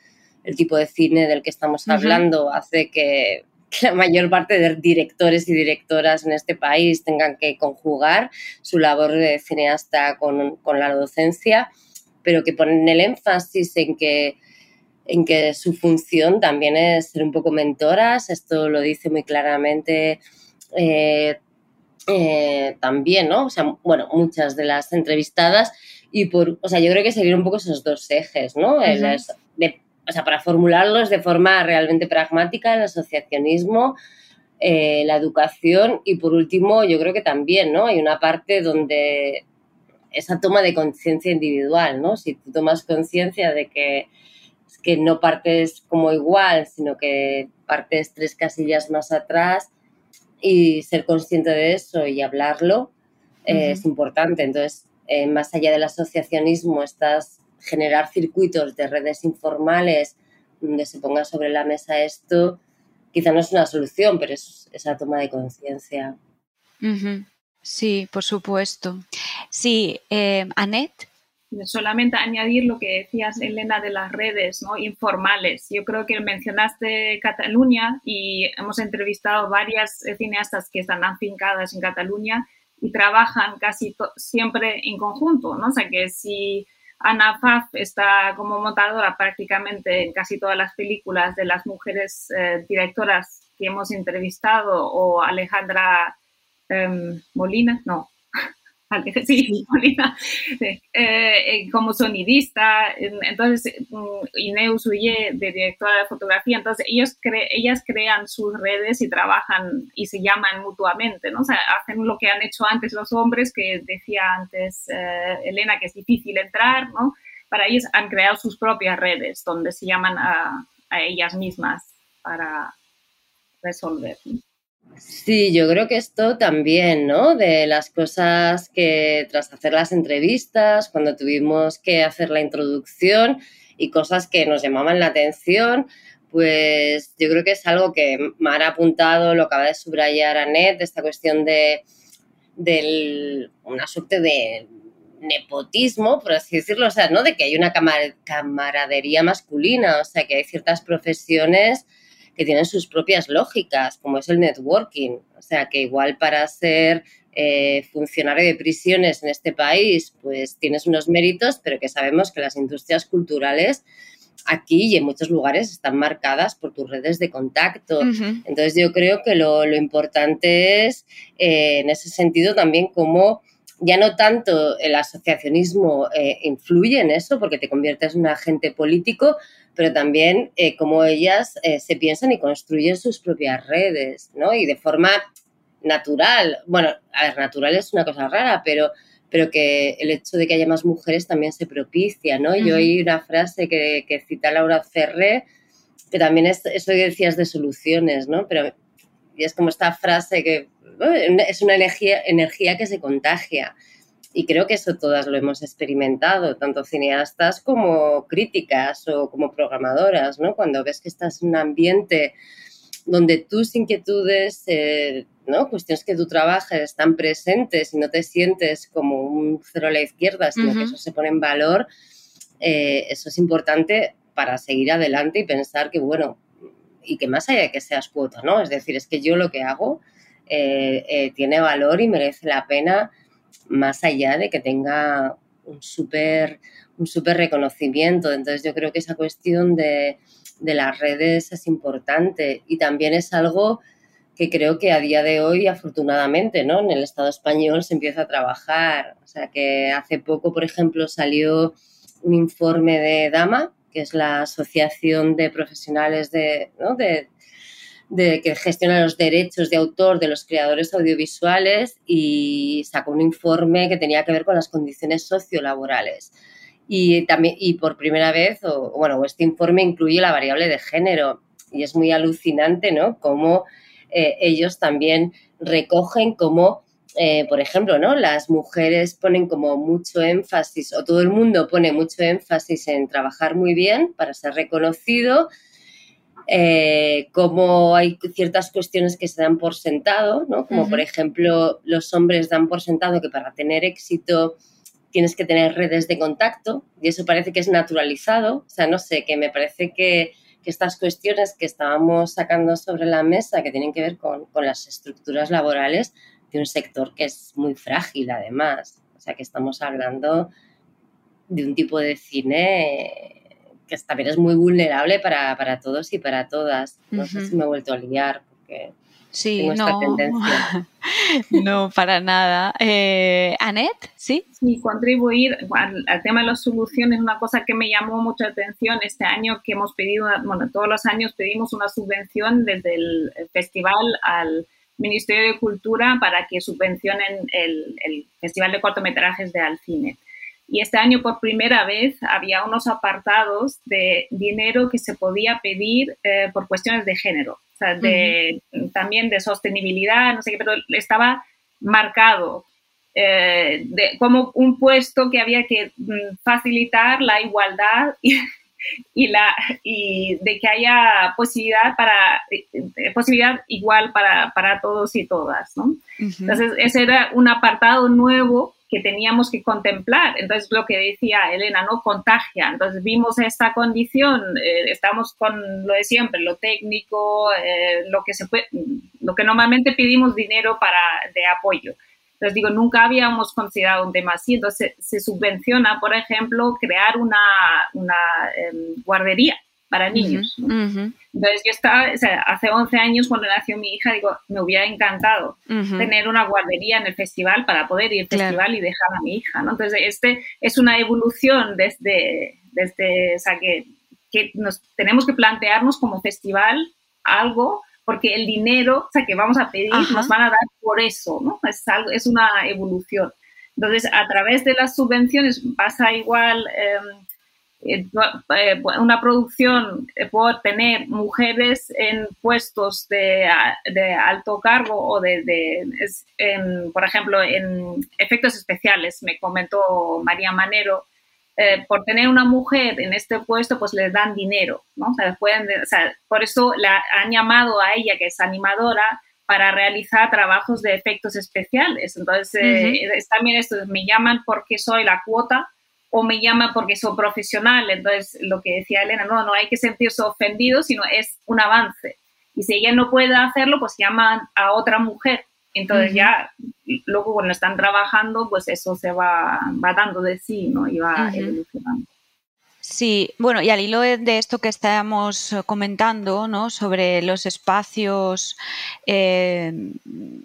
el tipo de cine del que estamos hablando hace que <laughs> que la mayor parte de directores y directoras en este país tengan que conjugar su labor de cineasta con, la docencia, pero que ponen el énfasis en que, en que su función también es ser un poco mentoras. Esto lo dice muy claramente eh, eh, también, ¿no? O sea, bueno, muchas de las entrevistadas y por, o sea, yo creo que seguir un poco esos dos ejes, ¿no? de o sea, para formularlos de forma realmente pragmática, el asociacionismo, eh, la educación y por último, yo creo que también, ¿no? Hay una parte donde esa toma de conciencia individual, ¿no? Si tú tomas conciencia de que, que no partes como igual, sino que partes tres casillas más atrás y ser consciente de eso y hablarlo eh, es importante. Entonces, eh, más allá del asociacionismo, estás generar circuitos de redes informales donde se ponga sobre la mesa esto, quizá no es una solución, pero es esa toma de conciencia. Sí, por supuesto. Sí, eh, Annette. Solamente añadir lo que decías, Elena, de las redes ¿no? informales. Yo creo que mencionaste Cataluña y hemos entrevistado varias cineastas que están afincadas en Cataluña y trabajan casi siempre en conjunto, ¿no? O sea, que si Ana Pfaff está como montadora prácticamente en casi todas las películas de las mujeres eh, directoras que hemos entrevistado, o Alejandra em, Molina, no, <laughs> sí, Molina, eh, eh, como sonidista, entonces mm, Inés Uye de directora de fotografía, entonces ellos ellas crean sus redes y trabajan y se llaman mutuamente, ¿no? O sea, hacen lo que han hecho antes los hombres, que decía antes eh, Elena que es difícil entrar, ¿no? Para ellos han creado sus propias redes donde se llaman a, a ellas mismas para resolver. Sí, yo creo que esto también, ¿no? De las cosas que tras hacer las entrevistas, cuando tuvimos que hacer la introducción y cosas que nos llamaban la atención, pues yo creo que es algo que me ha apuntado, lo acaba de subrayar Anet, de esta cuestión de, una suerte de nepotismo, por así decirlo, o sea, ¿no? De que hay una camaradería masculina, o sea, que hay ciertas profesiones que tienen sus propias lógicas, como es el networking. O sea, que igual para ser eh, funcionario de prisiones en este país, pues tienes unos méritos, pero que sabemos que las industrias culturales aquí y en muchos lugares están marcadas por tus redes de contacto. Entonces yo creo que lo, importante es, eh, en ese sentido, también cómo ya no tanto el asociacionismo eh, influye en eso, porque te conviertes en un agente político, pero también eh, cómo ellas eh, se piensan y construyen sus propias redes, ¿no? Y de forma natural. Bueno, a ver, natural es una cosa rara, pero, pero que el hecho de que haya más mujeres también se propicia, ¿no? Yo hay una frase que, que cita Laura Ferré, que también es eso que decías de soluciones, ¿no? Pero y es como esta frase que es una energía, energía que se contagia. Y creo que eso todas lo hemos experimentado, tanto cineastas como críticas o como programadoras, ¿no? Cuando ves que estás en un ambiente donde tus inquietudes, eh, ¿no? cuestiones que tú trabajas están presentes y no te sientes como un cero a la izquierda, sino que eso se pone en valor, eh, eso es importante para seguir adelante y pensar que, bueno, y que más allá de que seas cuota, ¿no? Es decir, es que yo lo que hago eh, tiene valor y merece la pena más allá de que tenga un súper un super reconocimiento. Entonces yo creo que esa cuestión de, las redes es importante y también es algo que creo que a día de hoy, afortunadamente, ¿no? En el Estado español se empieza a trabajar. O sea que hace poco, por ejemplo, salió un informe de DAMA, que es la Asociación de Profesionales de, de, de que gestiona los derechos de autor de los creadores audiovisuales y sacó un informe que tenía que ver con las condiciones sociolaborales. Y, también, y por primera vez, bueno, este informe incluye la variable de género y es muy alucinante, ¿no? Cómo eh, ellos también recogen cómo, eh, por ejemplo, ¿no? Las mujeres ponen como mucho énfasis, o todo el mundo pone mucho énfasis en trabajar muy bien para ser reconocido, eh, como hay ciertas cuestiones que se dan por sentado, ¿no? Como por ejemplo los hombres dan por sentado que para tener éxito tienes que tener redes de contacto y eso parece que es naturalizado, o sea, no sé, que me parece que, estas cuestiones que estábamos sacando sobre la mesa que tienen que ver con, con las estructuras laborales de un sector que es muy frágil además, o sea, que estamos hablando de un tipo de cine que también es muy vulnerable para, para todos y para todas. No sé si me he vuelto a liar porque sí, tengo esta no. tendencia. <laughs> no, para nada. Eh, ¿Anet? ¿Sí? Sí, contribuir al, tema de las soluciones, una cosa que me llamó mucha atención este año que hemos pedido, bueno, todos los años pedimos una subvención desde el festival al Ministerio de Cultura para que subvencionen el, el Festival de Cortometrajes de Alcine. Y este año por primera vez había unos apartados de dinero que se podía pedir eh, por cuestiones de género, o sea, de, también de sostenibilidad, no sé qué, pero estaba marcado eh, de, como un puesto que había que mm, facilitar la igualdad <laughs> y, y, la, y de que haya posibilidad, para, eh, posibilidad igual para, para todos y todas. ¿no? Entonces, ese era un apartado nuevo que teníamos que contemplar. Entonces, lo que decía Elena, ¿no? Contagia. Entonces, vimos esta condición, eh, estamos con lo de siempre, lo técnico, eh, lo, que se puede, lo que normalmente pedimos dinero para, de apoyo. Entonces, digo, nunca habíamos considerado un tema así. Entonces, se, subvenciona, por ejemplo, crear una, una em, guardería para niños. Entonces yo estaba, o sea, hace 11 años cuando nació mi hija, digo, me hubiera encantado tener una guardería en el festival para poder ir al festival y dejar a mi hija, ¿no? Entonces este es una evolución desde, desde o sea, que, que nos tenemos que plantearnos como festival algo porque el dinero, o sea, que vamos a pedir, nos van a dar por eso, ¿no? Es, algo, es una evolución. Entonces, a través de las subvenciones pasa igual... Eh, una producción eh, por tener mujeres en puestos de, alto cargo o de, por ejemplo, en efectos especiales, me comentó María Manero, por tener una mujer en este puesto, pues les dan dinero, ¿no? pueden, por eso la han llamado a ella, que es animadora, para realizar trabajos de efectos especiales. Entonces, también esto, me llaman porque soy la cuota, o me llama porque soy profesional. Entonces, lo que decía Elena, no, no hay que sentirse ofendido, sino es un avance. Y si ella no puede hacerlo, pues llaman a otra mujer. Entonces ya luego cuando están trabajando, pues eso se va, va dando de sí, ¿no? Y va evolucionando. Sí, bueno, y al hilo de esto que estábamos comentando, ¿no? Sobre los espacios, eh,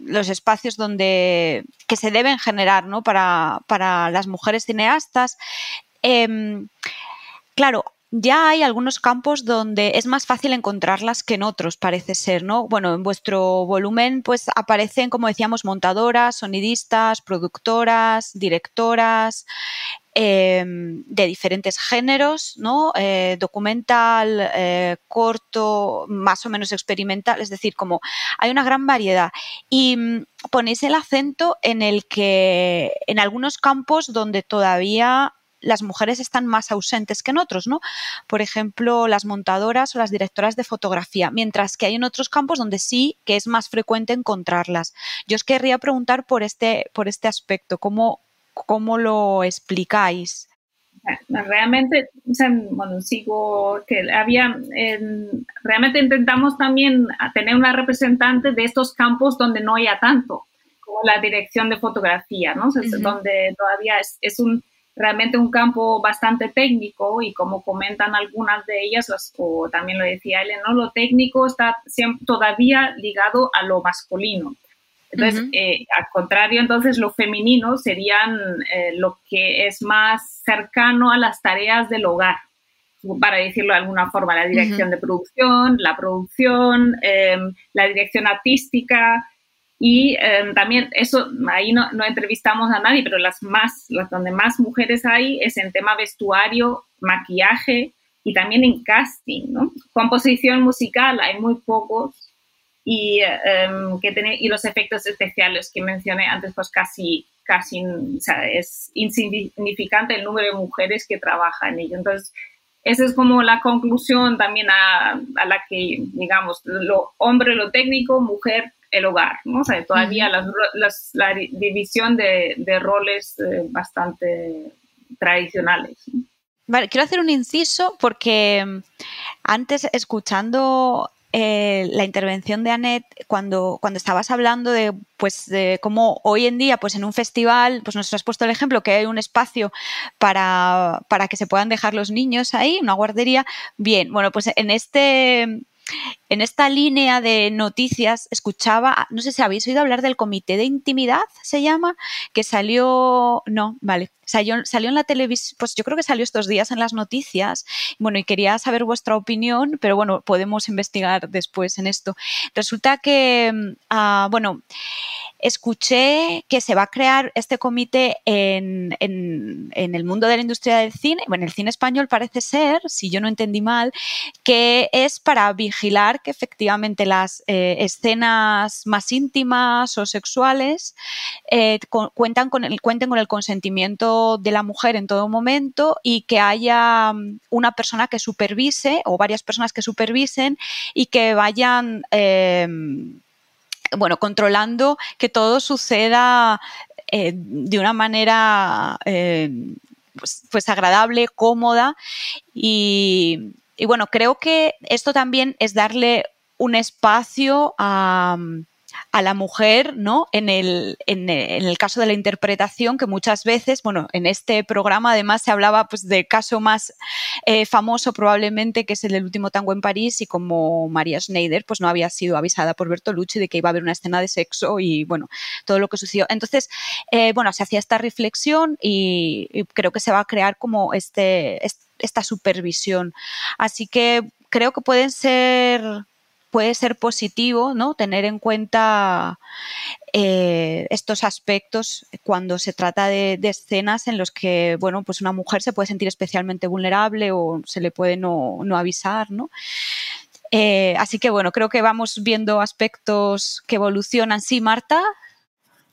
los espacios donde que se deben generar, ¿no? Para, para las mujeres cineastas. Em, claro, ya hay algunos campos donde es más fácil encontrarlas que en otros, parece ser, ¿no? Bueno, en vuestro volumen, pues aparecen, como decíamos, montadoras, sonidistas, productoras, directoras. Em, de diferentes géneros, ¿no? Eh, documental, eh, corto, más o menos experimental, es decir, como hay una gran variedad. Y mm, ponéis el acento en el que en algunos campos donde todavía las mujeres están más ausentes que en otros, ¿no? Por ejemplo, las montadoras o las directoras de fotografía, mientras que hay en otros campos donde sí que es más frecuente encontrarlas. Yo os querría preguntar por este, por este aspecto, ¿cómo, cómo lo explicáis? Realmente, bueno, sigo que había, realmente intentamos también tener una representante de estos campos donde no haya tanto, como la dirección de fotografía, ¿no? Donde todavía es, es un, realmente un campo bastante técnico y como comentan algunas de ellas, o también lo decía Ellen, ¿no? lo técnico está siempre, todavía ligado a lo masculino. Entonces, eh, al contrario, entonces lo femenino serían eh, lo que es más cercano a las tareas del hogar, para decirlo de alguna forma, la dirección de producción, la producción, em, la dirección artística, y em, también eso, ahí no, no, entrevistamos a nadie, pero las más, las donde más mujeres hay es en tema vestuario, maquillaje y también en casting, ¿no? Composición musical, hay muy pocos. Y, em, que tiene, y los efectos especiales que mencioné antes, pues casi, casi o sea, es insignificante el número de mujeres que trabajan en ello. Entonces, esa es como la conclusión también a, a la que, digamos, lo hombre lo técnico, mujer el hogar, ¿no? O sea, todavía la división de, roles eh, bastante tradicionales. Vale, quiero hacer un inciso porque mm, antes escuchando eh, la intervención de Annette cuando, cuando estabas hablando de pues de cómo hoy en día pues en un festival pues nos has puesto el ejemplo que hay un espacio para, para que se puedan dejar los niños ahí una guardería. Bien bueno pues en este en esta línea de noticias escuchaba, no sé si habéis oído hablar del comité de intimidad, se llama, que salió, no, vale, salió, salió en la televisión, pues yo creo que salió estos días en las noticias, bueno, y quería saber vuestra opinión, pero bueno, podemos investigar después en esto. Resulta que, mm, ah, bueno, escuché que se va a crear este comité en, el mundo de la industria del cine, bueno, en el cine español parece ser, si yo no entendí mal, que es para vigilar que efectivamente las eh, escenas más íntimas o sexuales eh, cuentan con el, cuenten con el consentimiento de la mujer en todo momento y que haya mm, una persona que supervise o varias personas que supervisen y que vayan eh, bueno, controlando que todo suceda eh, de una manera eh, pues, pues, agradable, cómoda. Y, bueno, creo que esto también es darle un espacio a a la mujer, ¿no? En el, en, el caso de la interpretación, que muchas veces, bueno, en este programa además se hablaba pues del caso más eh, famoso probablemente, que es el del último tango en París, y como María Schneider, pues no había sido avisada por Bertolucci de que iba a haber una escena de sexo y, bueno, todo lo que sucedió. Entonces, eh, bueno, se hacía esta reflexión y, y, creo que se va a crear como este, esta supervisión. Así que creo que pueden ser puede ser positivo ¿no? tener en cuenta eh, estos aspectos cuando se trata de, escenas en los que bueno, pues una mujer se puede sentir especialmente vulnerable o se le puede no, avisar. ¿no? Eh, así que bueno, creo que vamos viendo aspectos que evolucionan. Sí, Marta.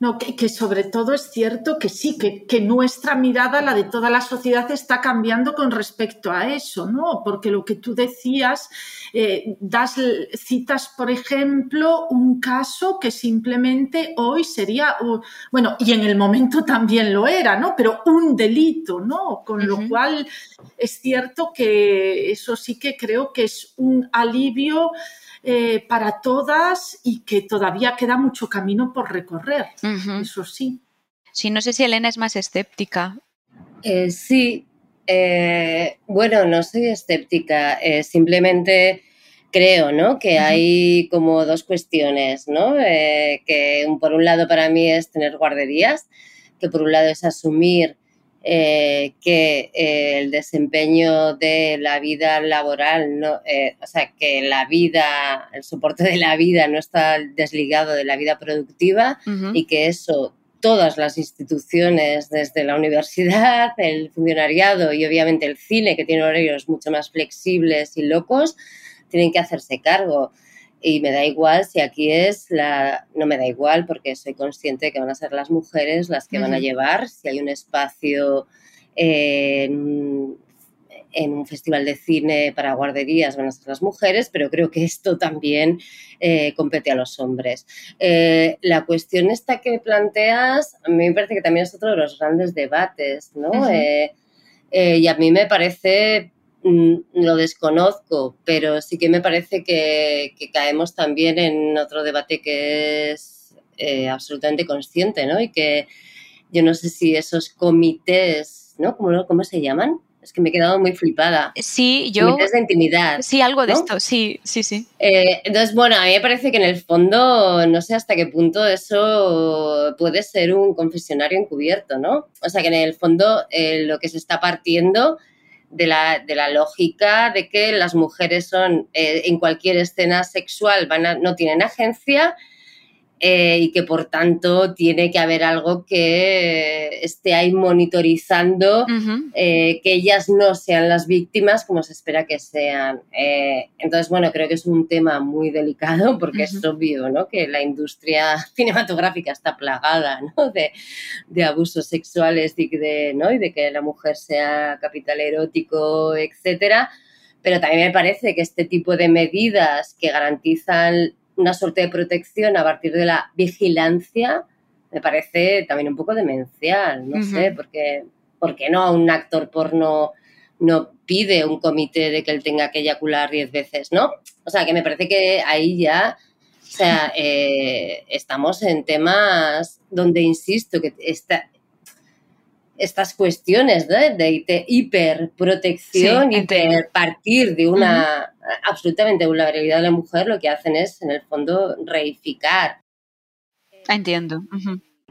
No, que, sobre todo es cierto que sí, que, nuestra mirada, la de toda la sociedad, está cambiando con respecto a eso, ¿no? Porque lo que tú decías, eh, das citas, por ejemplo, un caso que simplemente hoy sería, bueno, y en el momento también lo era, ¿no? Pero un delito, ¿no? Con lo cual es cierto que eso sí que creo que es un alivio eh, para todas y que todavía queda mucho camino por recorrer, eso sí. Sí, no sé si Elena es más escéptica. Eh, sí, bueno, no soy escéptica, simplemente creo, ¿no? Que hay como dos cuestiones, ¿no? que por un lado para mí es tener guarderías, que por un lado es asumir eh, que eh, el desempeño de la vida laboral, no, eh, o sea, que la vida, el soporte de la vida no está desligado de la vida productiva y que eso todas las instituciones, desde la universidad, el funcionariado y obviamente el cine, que tiene horarios mucho más flexibles y locos, tienen que hacerse cargo y me da igual si aquí es la, no me da igual porque soy consciente de que van a ser las mujeres las que van a llevar, si hay un espacio en, un festival de cine para guarderías van a ser las mujeres, pero creo que esto también eh, compete a los hombres. Eh, la cuestión esta que planteas, a mí me parece que también es otro de los grandes debates, ¿no? Eh, y a mí me parece lo desconozco, pero sí que me parece que, caemos también en otro debate que es eh, absolutamente consciente, ¿no? Y que yo no sé si esos comités, ¿no? ¿Cómo, cómo se llaman? Es que me he quedado muy flipada. Sí, yo. Comités de intimidad. Sí, algo de esto, sí, sí, sí. Eh, entonces, bueno, a mí me parece que en el fondo, no sé hasta qué punto eso puede ser un confesionario encubierto, ¿no? O sea, que en el fondo eh, lo que se está partiendo de la, de la, lógica de que las mujeres son eh, en cualquier escena sexual van no tienen agencia eh, y que por tanto tiene que haber algo que esté ahí monitorizando eh, que ellas no sean las víctimas como se espera que sean. Eh, entonces, bueno, creo que es un tema muy delicado porque es obvio ¿no? que la industria <laughs> cinematográfica está plagada ¿no? de, de, abusos sexuales y de, ¿no? y de que la mujer sea capital erótico, etcétera pero también me parece que este tipo de medidas que garantizan una suerte de protección a partir de la vigilancia, me parece también un poco demencial, no sé, porque ¿por qué no un actor porno no pide un comité de que él tenga que eyacular diez veces, ¿no? O sea, que me parece que ahí ya, o sea, eh, estamos en temas donde, insisto, que esta, estas cuestiones de, hiperprotección y de partir de una absolutamente vulnerabilidad de la mujer, lo que hacen es, en el fondo, reificar. Entiendo.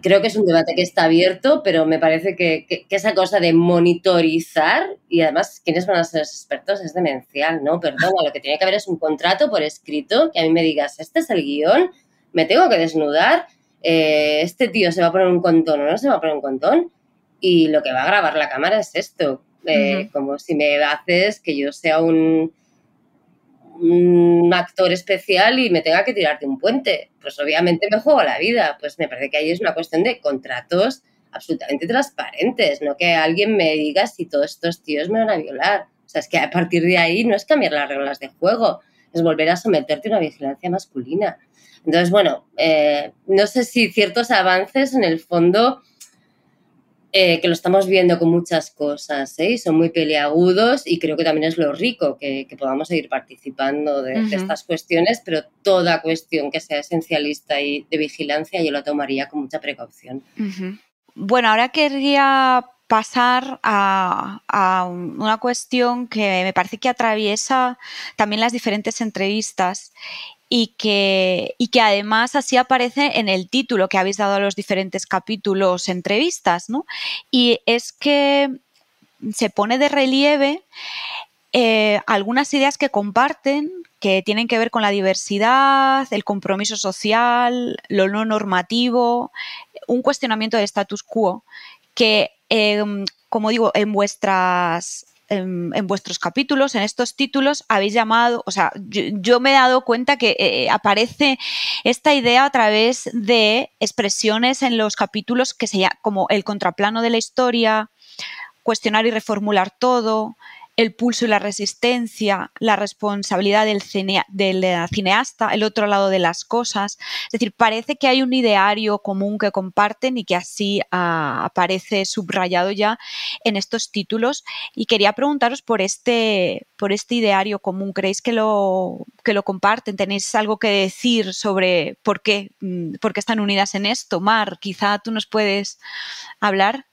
Creo que es un debate que está abierto, pero me parece que, esa cosa de monitorizar, y además, ¿quiénes van a ser los expertos? Es demencial, ¿no? Perdona, lo que tiene que haber es un contrato por escrito que a mí me digas, este es el guion, me tengo que desnudar, eh, este tío se va a poner un contón o no se va a poner un contón y lo que va a grabar la cámara es esto. Eh, como si me haces que yo sea un, un actor especial y me tenga que tirar de un puente. Pues obviamente me juego la vida. Pues me parece que ahí es una cuestión de contratos absolutamente transparentes, no que alguien me diga si todos estos tíos me van a violar. O sea, es que a partir de ahí no es cambiar las reglas de juego, es volver a someterte a una vigilancia masculina. Entonces, bueno, eh, no sé si ciertos avances en el fondo eh, que lo estamos viendo con muchas cosas, ¿eh? son muy peleagudos y creo que también es lo rico que, podamos seguir participando de, estas cuestiones, pero toda cuestión que sea esencialista y de vigilancia yo la tomaría con mucha precaución. Bueno, ahora querría pasar a, a, una cuestión que me parece que atraviesa también las diferentes entrevistas y que, y que además así aparece en el título que habéis dado a los diferentes capítulos entrevistas, ¿no? Y es que se pone de relieve eh, algunas ideas que comparten que tienen que ver con la diversidad, el compromiso social, lo no normativo, un cuestionamiento del status quo que, em, como digo, en vuestras en, vuestros capítulos, en estos títulos, habéis llamado, o sea, yo, me he dado cuenta que eh, aparece esta idea a través de expresiones en los capítulos que se llama como el contraplano de la historia, cuestionar y reformular todo, el pulso y la resistencia, la responsabilidad del, cineasta, el otro lado de las cosas. Es decir, parece que hay un ideario común que comparten y que así ah, aparece subrayado ya en estos títulos. Y quería preguntaros por este, por este ideario común. ¿Creéis que lo, que lo comparten? ¿Tenéis algo que decir sobre por qué, mm, por qué están unidas en esto? Mar, quizá tú nos puedes hablar.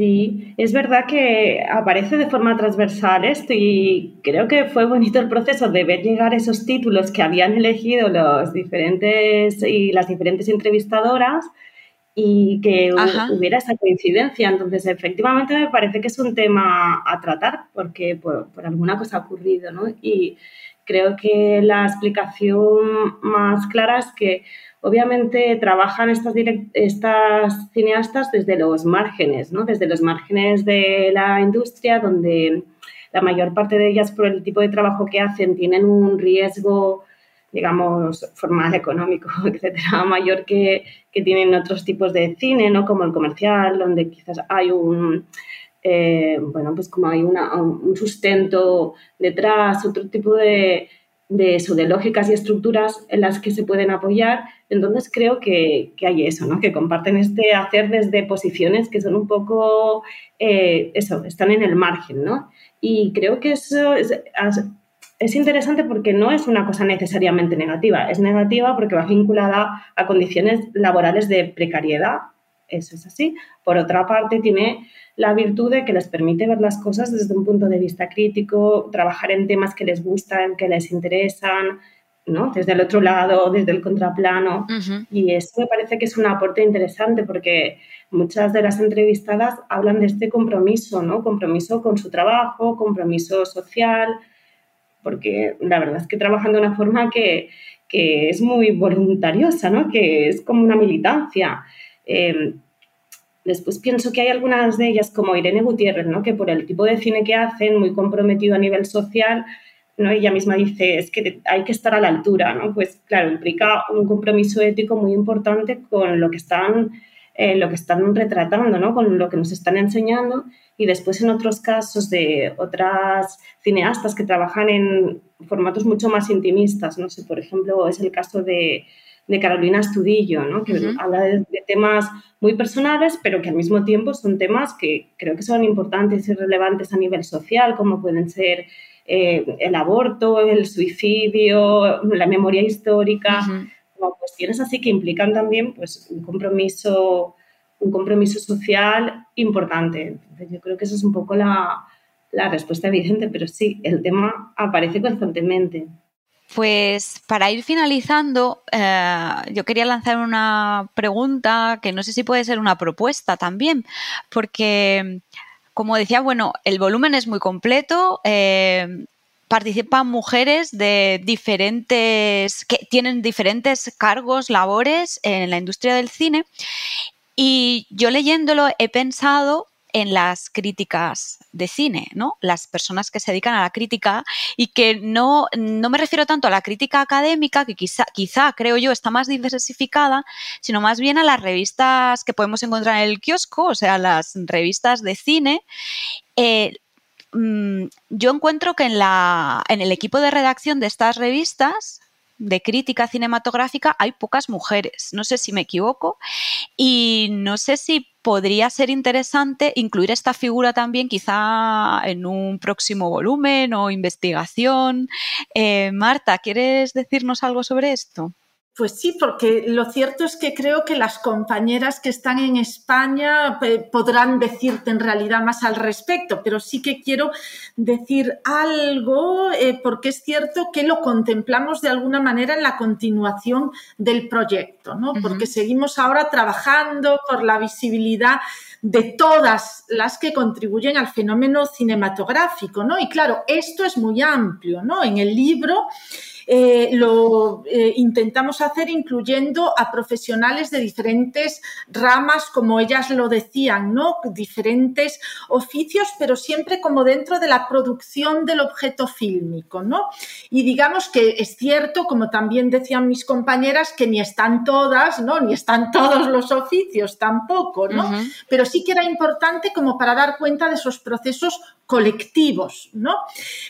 Sí, es verdad que aparece de forma transversal esto y creo que fue bonito el proceso de ver llegar esos títulos que habían elegido los diferentes y las diferentes entrevistadoras y que hubiera esa coincidencia. Entonces, efectivamente me parece que es un tema a tratar porque por, alguna cosa ha ocurrido, ¿no? Y creo que la explicación más clara es que obviamente trabajan estas, cineastas desde los márgenes, ¿no? Desde los márgenes de la industria donde la mayor parte de ellas por el tipo de trabajo que hacen tienen un riesgo digamos, formal, <laughs> económico, etcétera, mayor que, que, tienen otros tipos de cine, ¿no? Como el comercial, donde quizás hay un, eh, bueno, pues como hay un sustento detrás, otro tipo de, de eso, de lógicas y estructuras en las que se pueden apoyar. Entonces creo que, que hay eso, ¿no? Que comparten este hacer desde posiciones que son un poco, eh, eso, están en el margen, ¿no? Y creo que eso es, es interesante porque no es una cosa necesariamente negativa, es negativa porque va vinculada a condiciones laborales de precariedad, eso es así. Por otra parte, tiene la virtud de que les permite ver las cosas desde un punto de vista crítico, trabajar en temas que les gustan, que les interesan, ¿no? Desde el otro lado, desde el contraplano. Y eso me parece que es un aporte interesante porque muchas de las entrevistadas hablan de este compromiso, ¿no? Compromiso con su trabajo, compromiso social, porque la verdad es que trabajan de una forma que, es muy voluntariosa, ¿no? que es como una militancia. Em, después pienso que hay algunas de ellas, como Irene Gutiérrez, ¿no? que por el tipo de cine que hacen, muy comprometido a nivel social, ¿no? ella misma dice, es que hay que estar a la altura. ¿no? Pues claro, implica un compromiso ético muy importante con lo que están, eh, lo que están retratando, ¿no? con lo que nos están enseñando y después en otros casos de otras cineastas que trabajan en formatos mucho más intimistas, no sé, por ejemplo, es el caso de, Carolina Estudillo, ¿no? que habla de, temas muy personales, pero que al mismo tiempo son temas que creo que son importantes y relevantes a nivel social, como pueden ser eh, el aborto, el suicidio, la memoria histórica, como cuestiones así que implican también pues, un compromiso un compromiso social importante. yo creo que esa es un poco la, respuesta evidente, pero sí, el tema aparece constantemente. Pues para ir finalizando, eh, yo quería lanzar una pregunta que no sé si puede ser una propuesta también, porque como decía, bueno, el volumen es muy completo. Eh, participan mujeres de diferentes que tienen diferentes cargos, labores en la industria del cine y yo leyéndolo he pensado en las críticas de cine, ¿no? Las personas que se dedican a la crítica y que no, no me refiero tanto a la crítica académica, que quizá, quizá, creo yo, está más diversificada, sino más bien a las revistas que podemos encontrar en el kiosco, o sea, las revistas de cine. Eh, mm, yo encuentro que en, la, en el equipo de redacción de estas revistas de crítica cinematográfica hay pocas mujeres. No sé si me equivoco y no sé si podría ser interesante incluir esta figura también quizá en un próximo volumen o investigación. Eh, Marta, ¿quieres decirnos algo sobre esto? Pues sí, porque lo cierto es que creo que las compañeras que están en España podrán decirte en realidad más al respecto, pero sí que quiero decir algo eh, porque es cierto que lo contemplamos de alguna manera en la continuación del proyecto, ¿no? Porque seguimos ahora trabajando por la visibilidad de todas las que contribuyen al fenómeno cinematográfico, ¿no? Y claro, esto es muy amplio, ¿no? En el libro eh, lo eh, intentamos hacer incluyendo a profesionales de diferentes ramas, como ellas lo decían, ¿no? Diferentes oficios, pero siempre como dentro de la producción del objeto fílmico, ¿no? Y digamos que es cierto, como también decían mis compañeras, que ni están todas, ¿no? Ni están todos los oficios tampoco, ¿no? Pero sí que era importante como para dar cuenta de esos procesos colectivos, ¿no?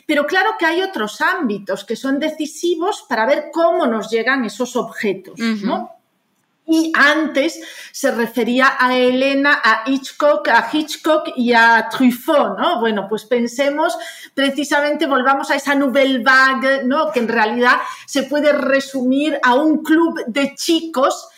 Pero claro que hay otros ámbitos que son decisivos para ver cómo nos llegan esos objetos, ¿no? y antes se refería a Elena, a Hitchcock, a Hitchcock y a Truffaut, ¿no? Bueno, pues pensemos precisamente, volvamos a esa nouvelle vague, ¿no? Que en realidad se puede resumir a un club de chicos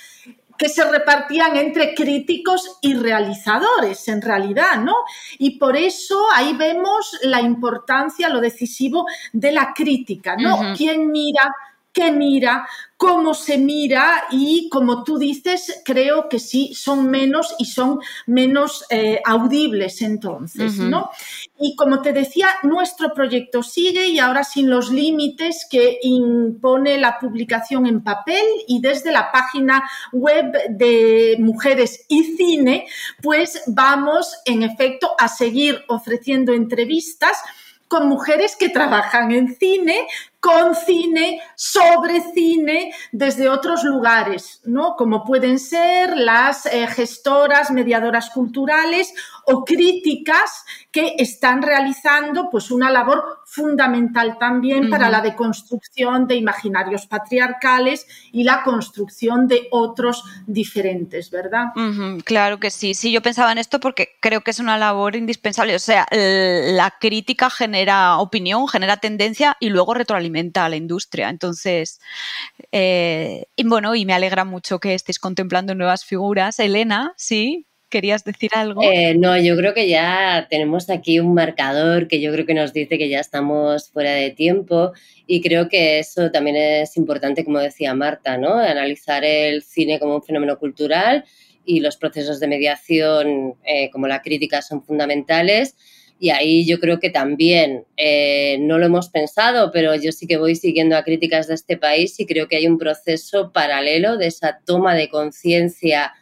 que se repartían entre críticos y realizadores, en realidad, ¿no? Y por eso ahí vemos la importancia, lo decisivo de la crítica, ¿no? ¿Quién mira? ¿Qué mira? cómo se mira y, como tú dices, creo que sí, son menos y son menos eh, audibles entonces, ¿no? Y como te decía, nuestro proyecto sigue y ahora sin los límites que impone la publicación en papel y desde la página web de Mujeres y Cine, pues vamos en efecto a seguir ofreciendo entrevistas con mujeres que trabajan en cine, con cine, sobre cine, desde otros lugares, ¿no? Como pueden ser las eh, gestoras, mediadoras culturales o críticas que están realizando pues una labor fundamental también para la deconstrucción de imaginarios patriarcales y la construcción de otros diferentes, ¿verdad? claro que sí. Sí, yo pensaba en esto porque creo que es una labor indispensable. O sea, la crítica genera opinión, genera tendencia y luego retroalimenta a la industria. Entonces, eh, y bueno, y me alegra mucho que estéis contemplando nuevas figuras. Elena, sí, ¿Querías decir algo? Eh, no, yo creo que ya tenemos aquí un marcador que yo creo que nos dice que ya estamos fuera de tiempo y creo que eso también es importante, como decía Marta, ¿no? Analizar el cine como un fenómeno cultural y los procesos de mediación eh, como la crítica son fundamentales y ahí yo creo que también eh, no lo hemos pensado, pero yo sí que voy siguiendo a críticas de este país y creo que hay un proceso paralelo de esa toma de conciencia.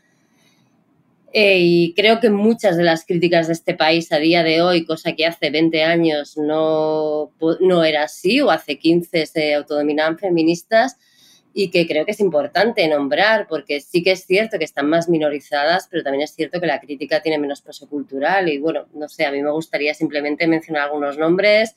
Eh, y creo que muchas de las críticas de este país a día de hoy, cosa que hace 20 años no, no era así, o hace 15 se autodominaban feministas, y que creo que es importante nombrar, porque sí que es cierto que están más minorizadas, pero también es cierto que la crítica tiene menos peso cultural. Y bueno, no sé, a mí me gustaría simplemente mencionar algunos nombres,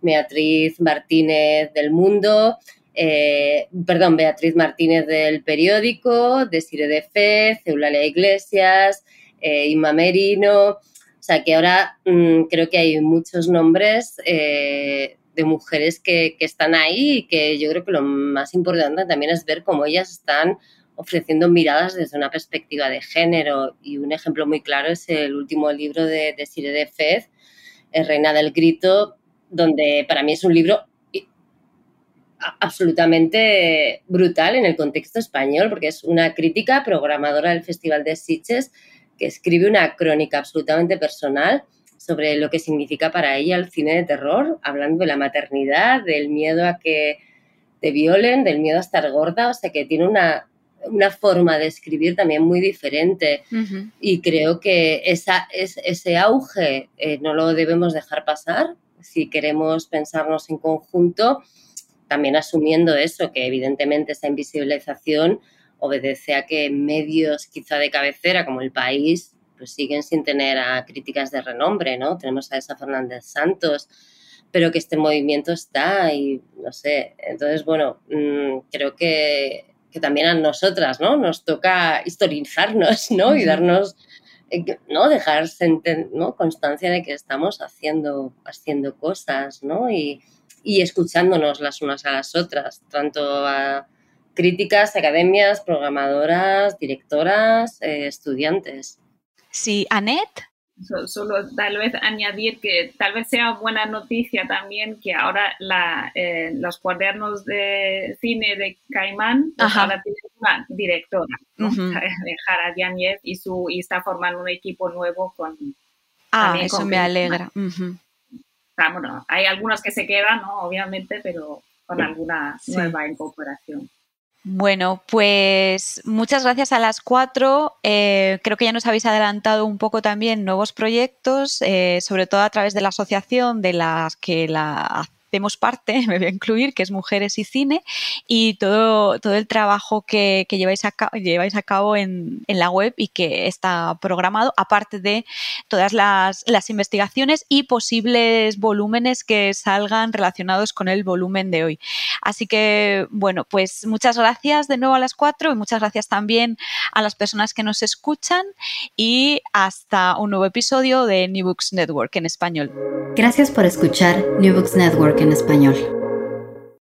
Beatriz Martínez del Mundo, eh, perdón, Beatriz Martínez del periódico, Desire de Fe, Eulalia Iglesias, eh, Inma Merino, o sea que ahora mm, creo que hay muchos nombres eh, de mujeres que, están ahí y que yo creo que lo más importante también es ver cómo ellas están ofreciendo miradas desde una perspectiva de género. Y un ejemplo muy claro es el último libro de, de Sire de Fez, Reina del Grito, donde para mí es un libro absolutamente brutal en el contexto español, porque es una crítica programadora del Festival de Sitges que escribe una crónica absolutamente personal sobre lo que significa para ella el cine de terror, hablando de la maternidad, del miedo a que te violen, del miedo a estar gorda, o sea que tiene una, forma de escribir también muy diferente. Y creo que esa, es, ese auge eh, no lo debemos dejar pasar. Si queremos pensarnos en conjunto, también asumiendo eso, que evidentemente esa invisibilización obedece a que medios quizá de cabecera como el país pues siguen sin tener a críticas de renombre, ¿no? Tenemos a esa Fernández Santos, pero que este movimiento está y no sé. Entonces, bueno, mm, creo que, también a nosotras, ¿no? Nos toca historizarnos, ¿no? Y darnos, eh, ¿no? Dejar ¿no? constancia de que estamos haciendo, haciendo cosas, ¿no? Y, escuchándonos las unas a las otras, tanto a críticas, academias, programadoras, directoras, eh, estudiantes. Sí, Annette. solo tal vez añadir que tal vez sea buena noticia también que ahora la, eh, los cuadernos de cine de Caimán pues ahora tienen una directora, ¿no? <laughs> Jara y, su, y está formando un equipo nuevo con... Ah, eso me alegra. Bueno, hay algunos que se quedan, ¿no? Obviamente, pero con alguna nueva incorporación. Bueno, pues muchas gracias a las cuatro. Eh, creo que ya nos habéis adelantado un poco también nuevos proyectos, eh, sobre todo a través de la asociación de las que la hacemos parte, <laughs> me voy a incluir, que es Mujeres y Cine, y todo, todo el trabajo que, lleváis, a, lleváis a cabo en, la web y que está programado, aparte de todas las, las investigaciones y posibles volúmenes que salgan relacionados con el volumen de hoy. Así que, bueno, pues muchas gracias de nuevo a las cuatro y muchas gracias también a las personas que nos escuchan y hasta un nuevo episodio de New Books Network en español. Gracias por escuchar New Books Network en español.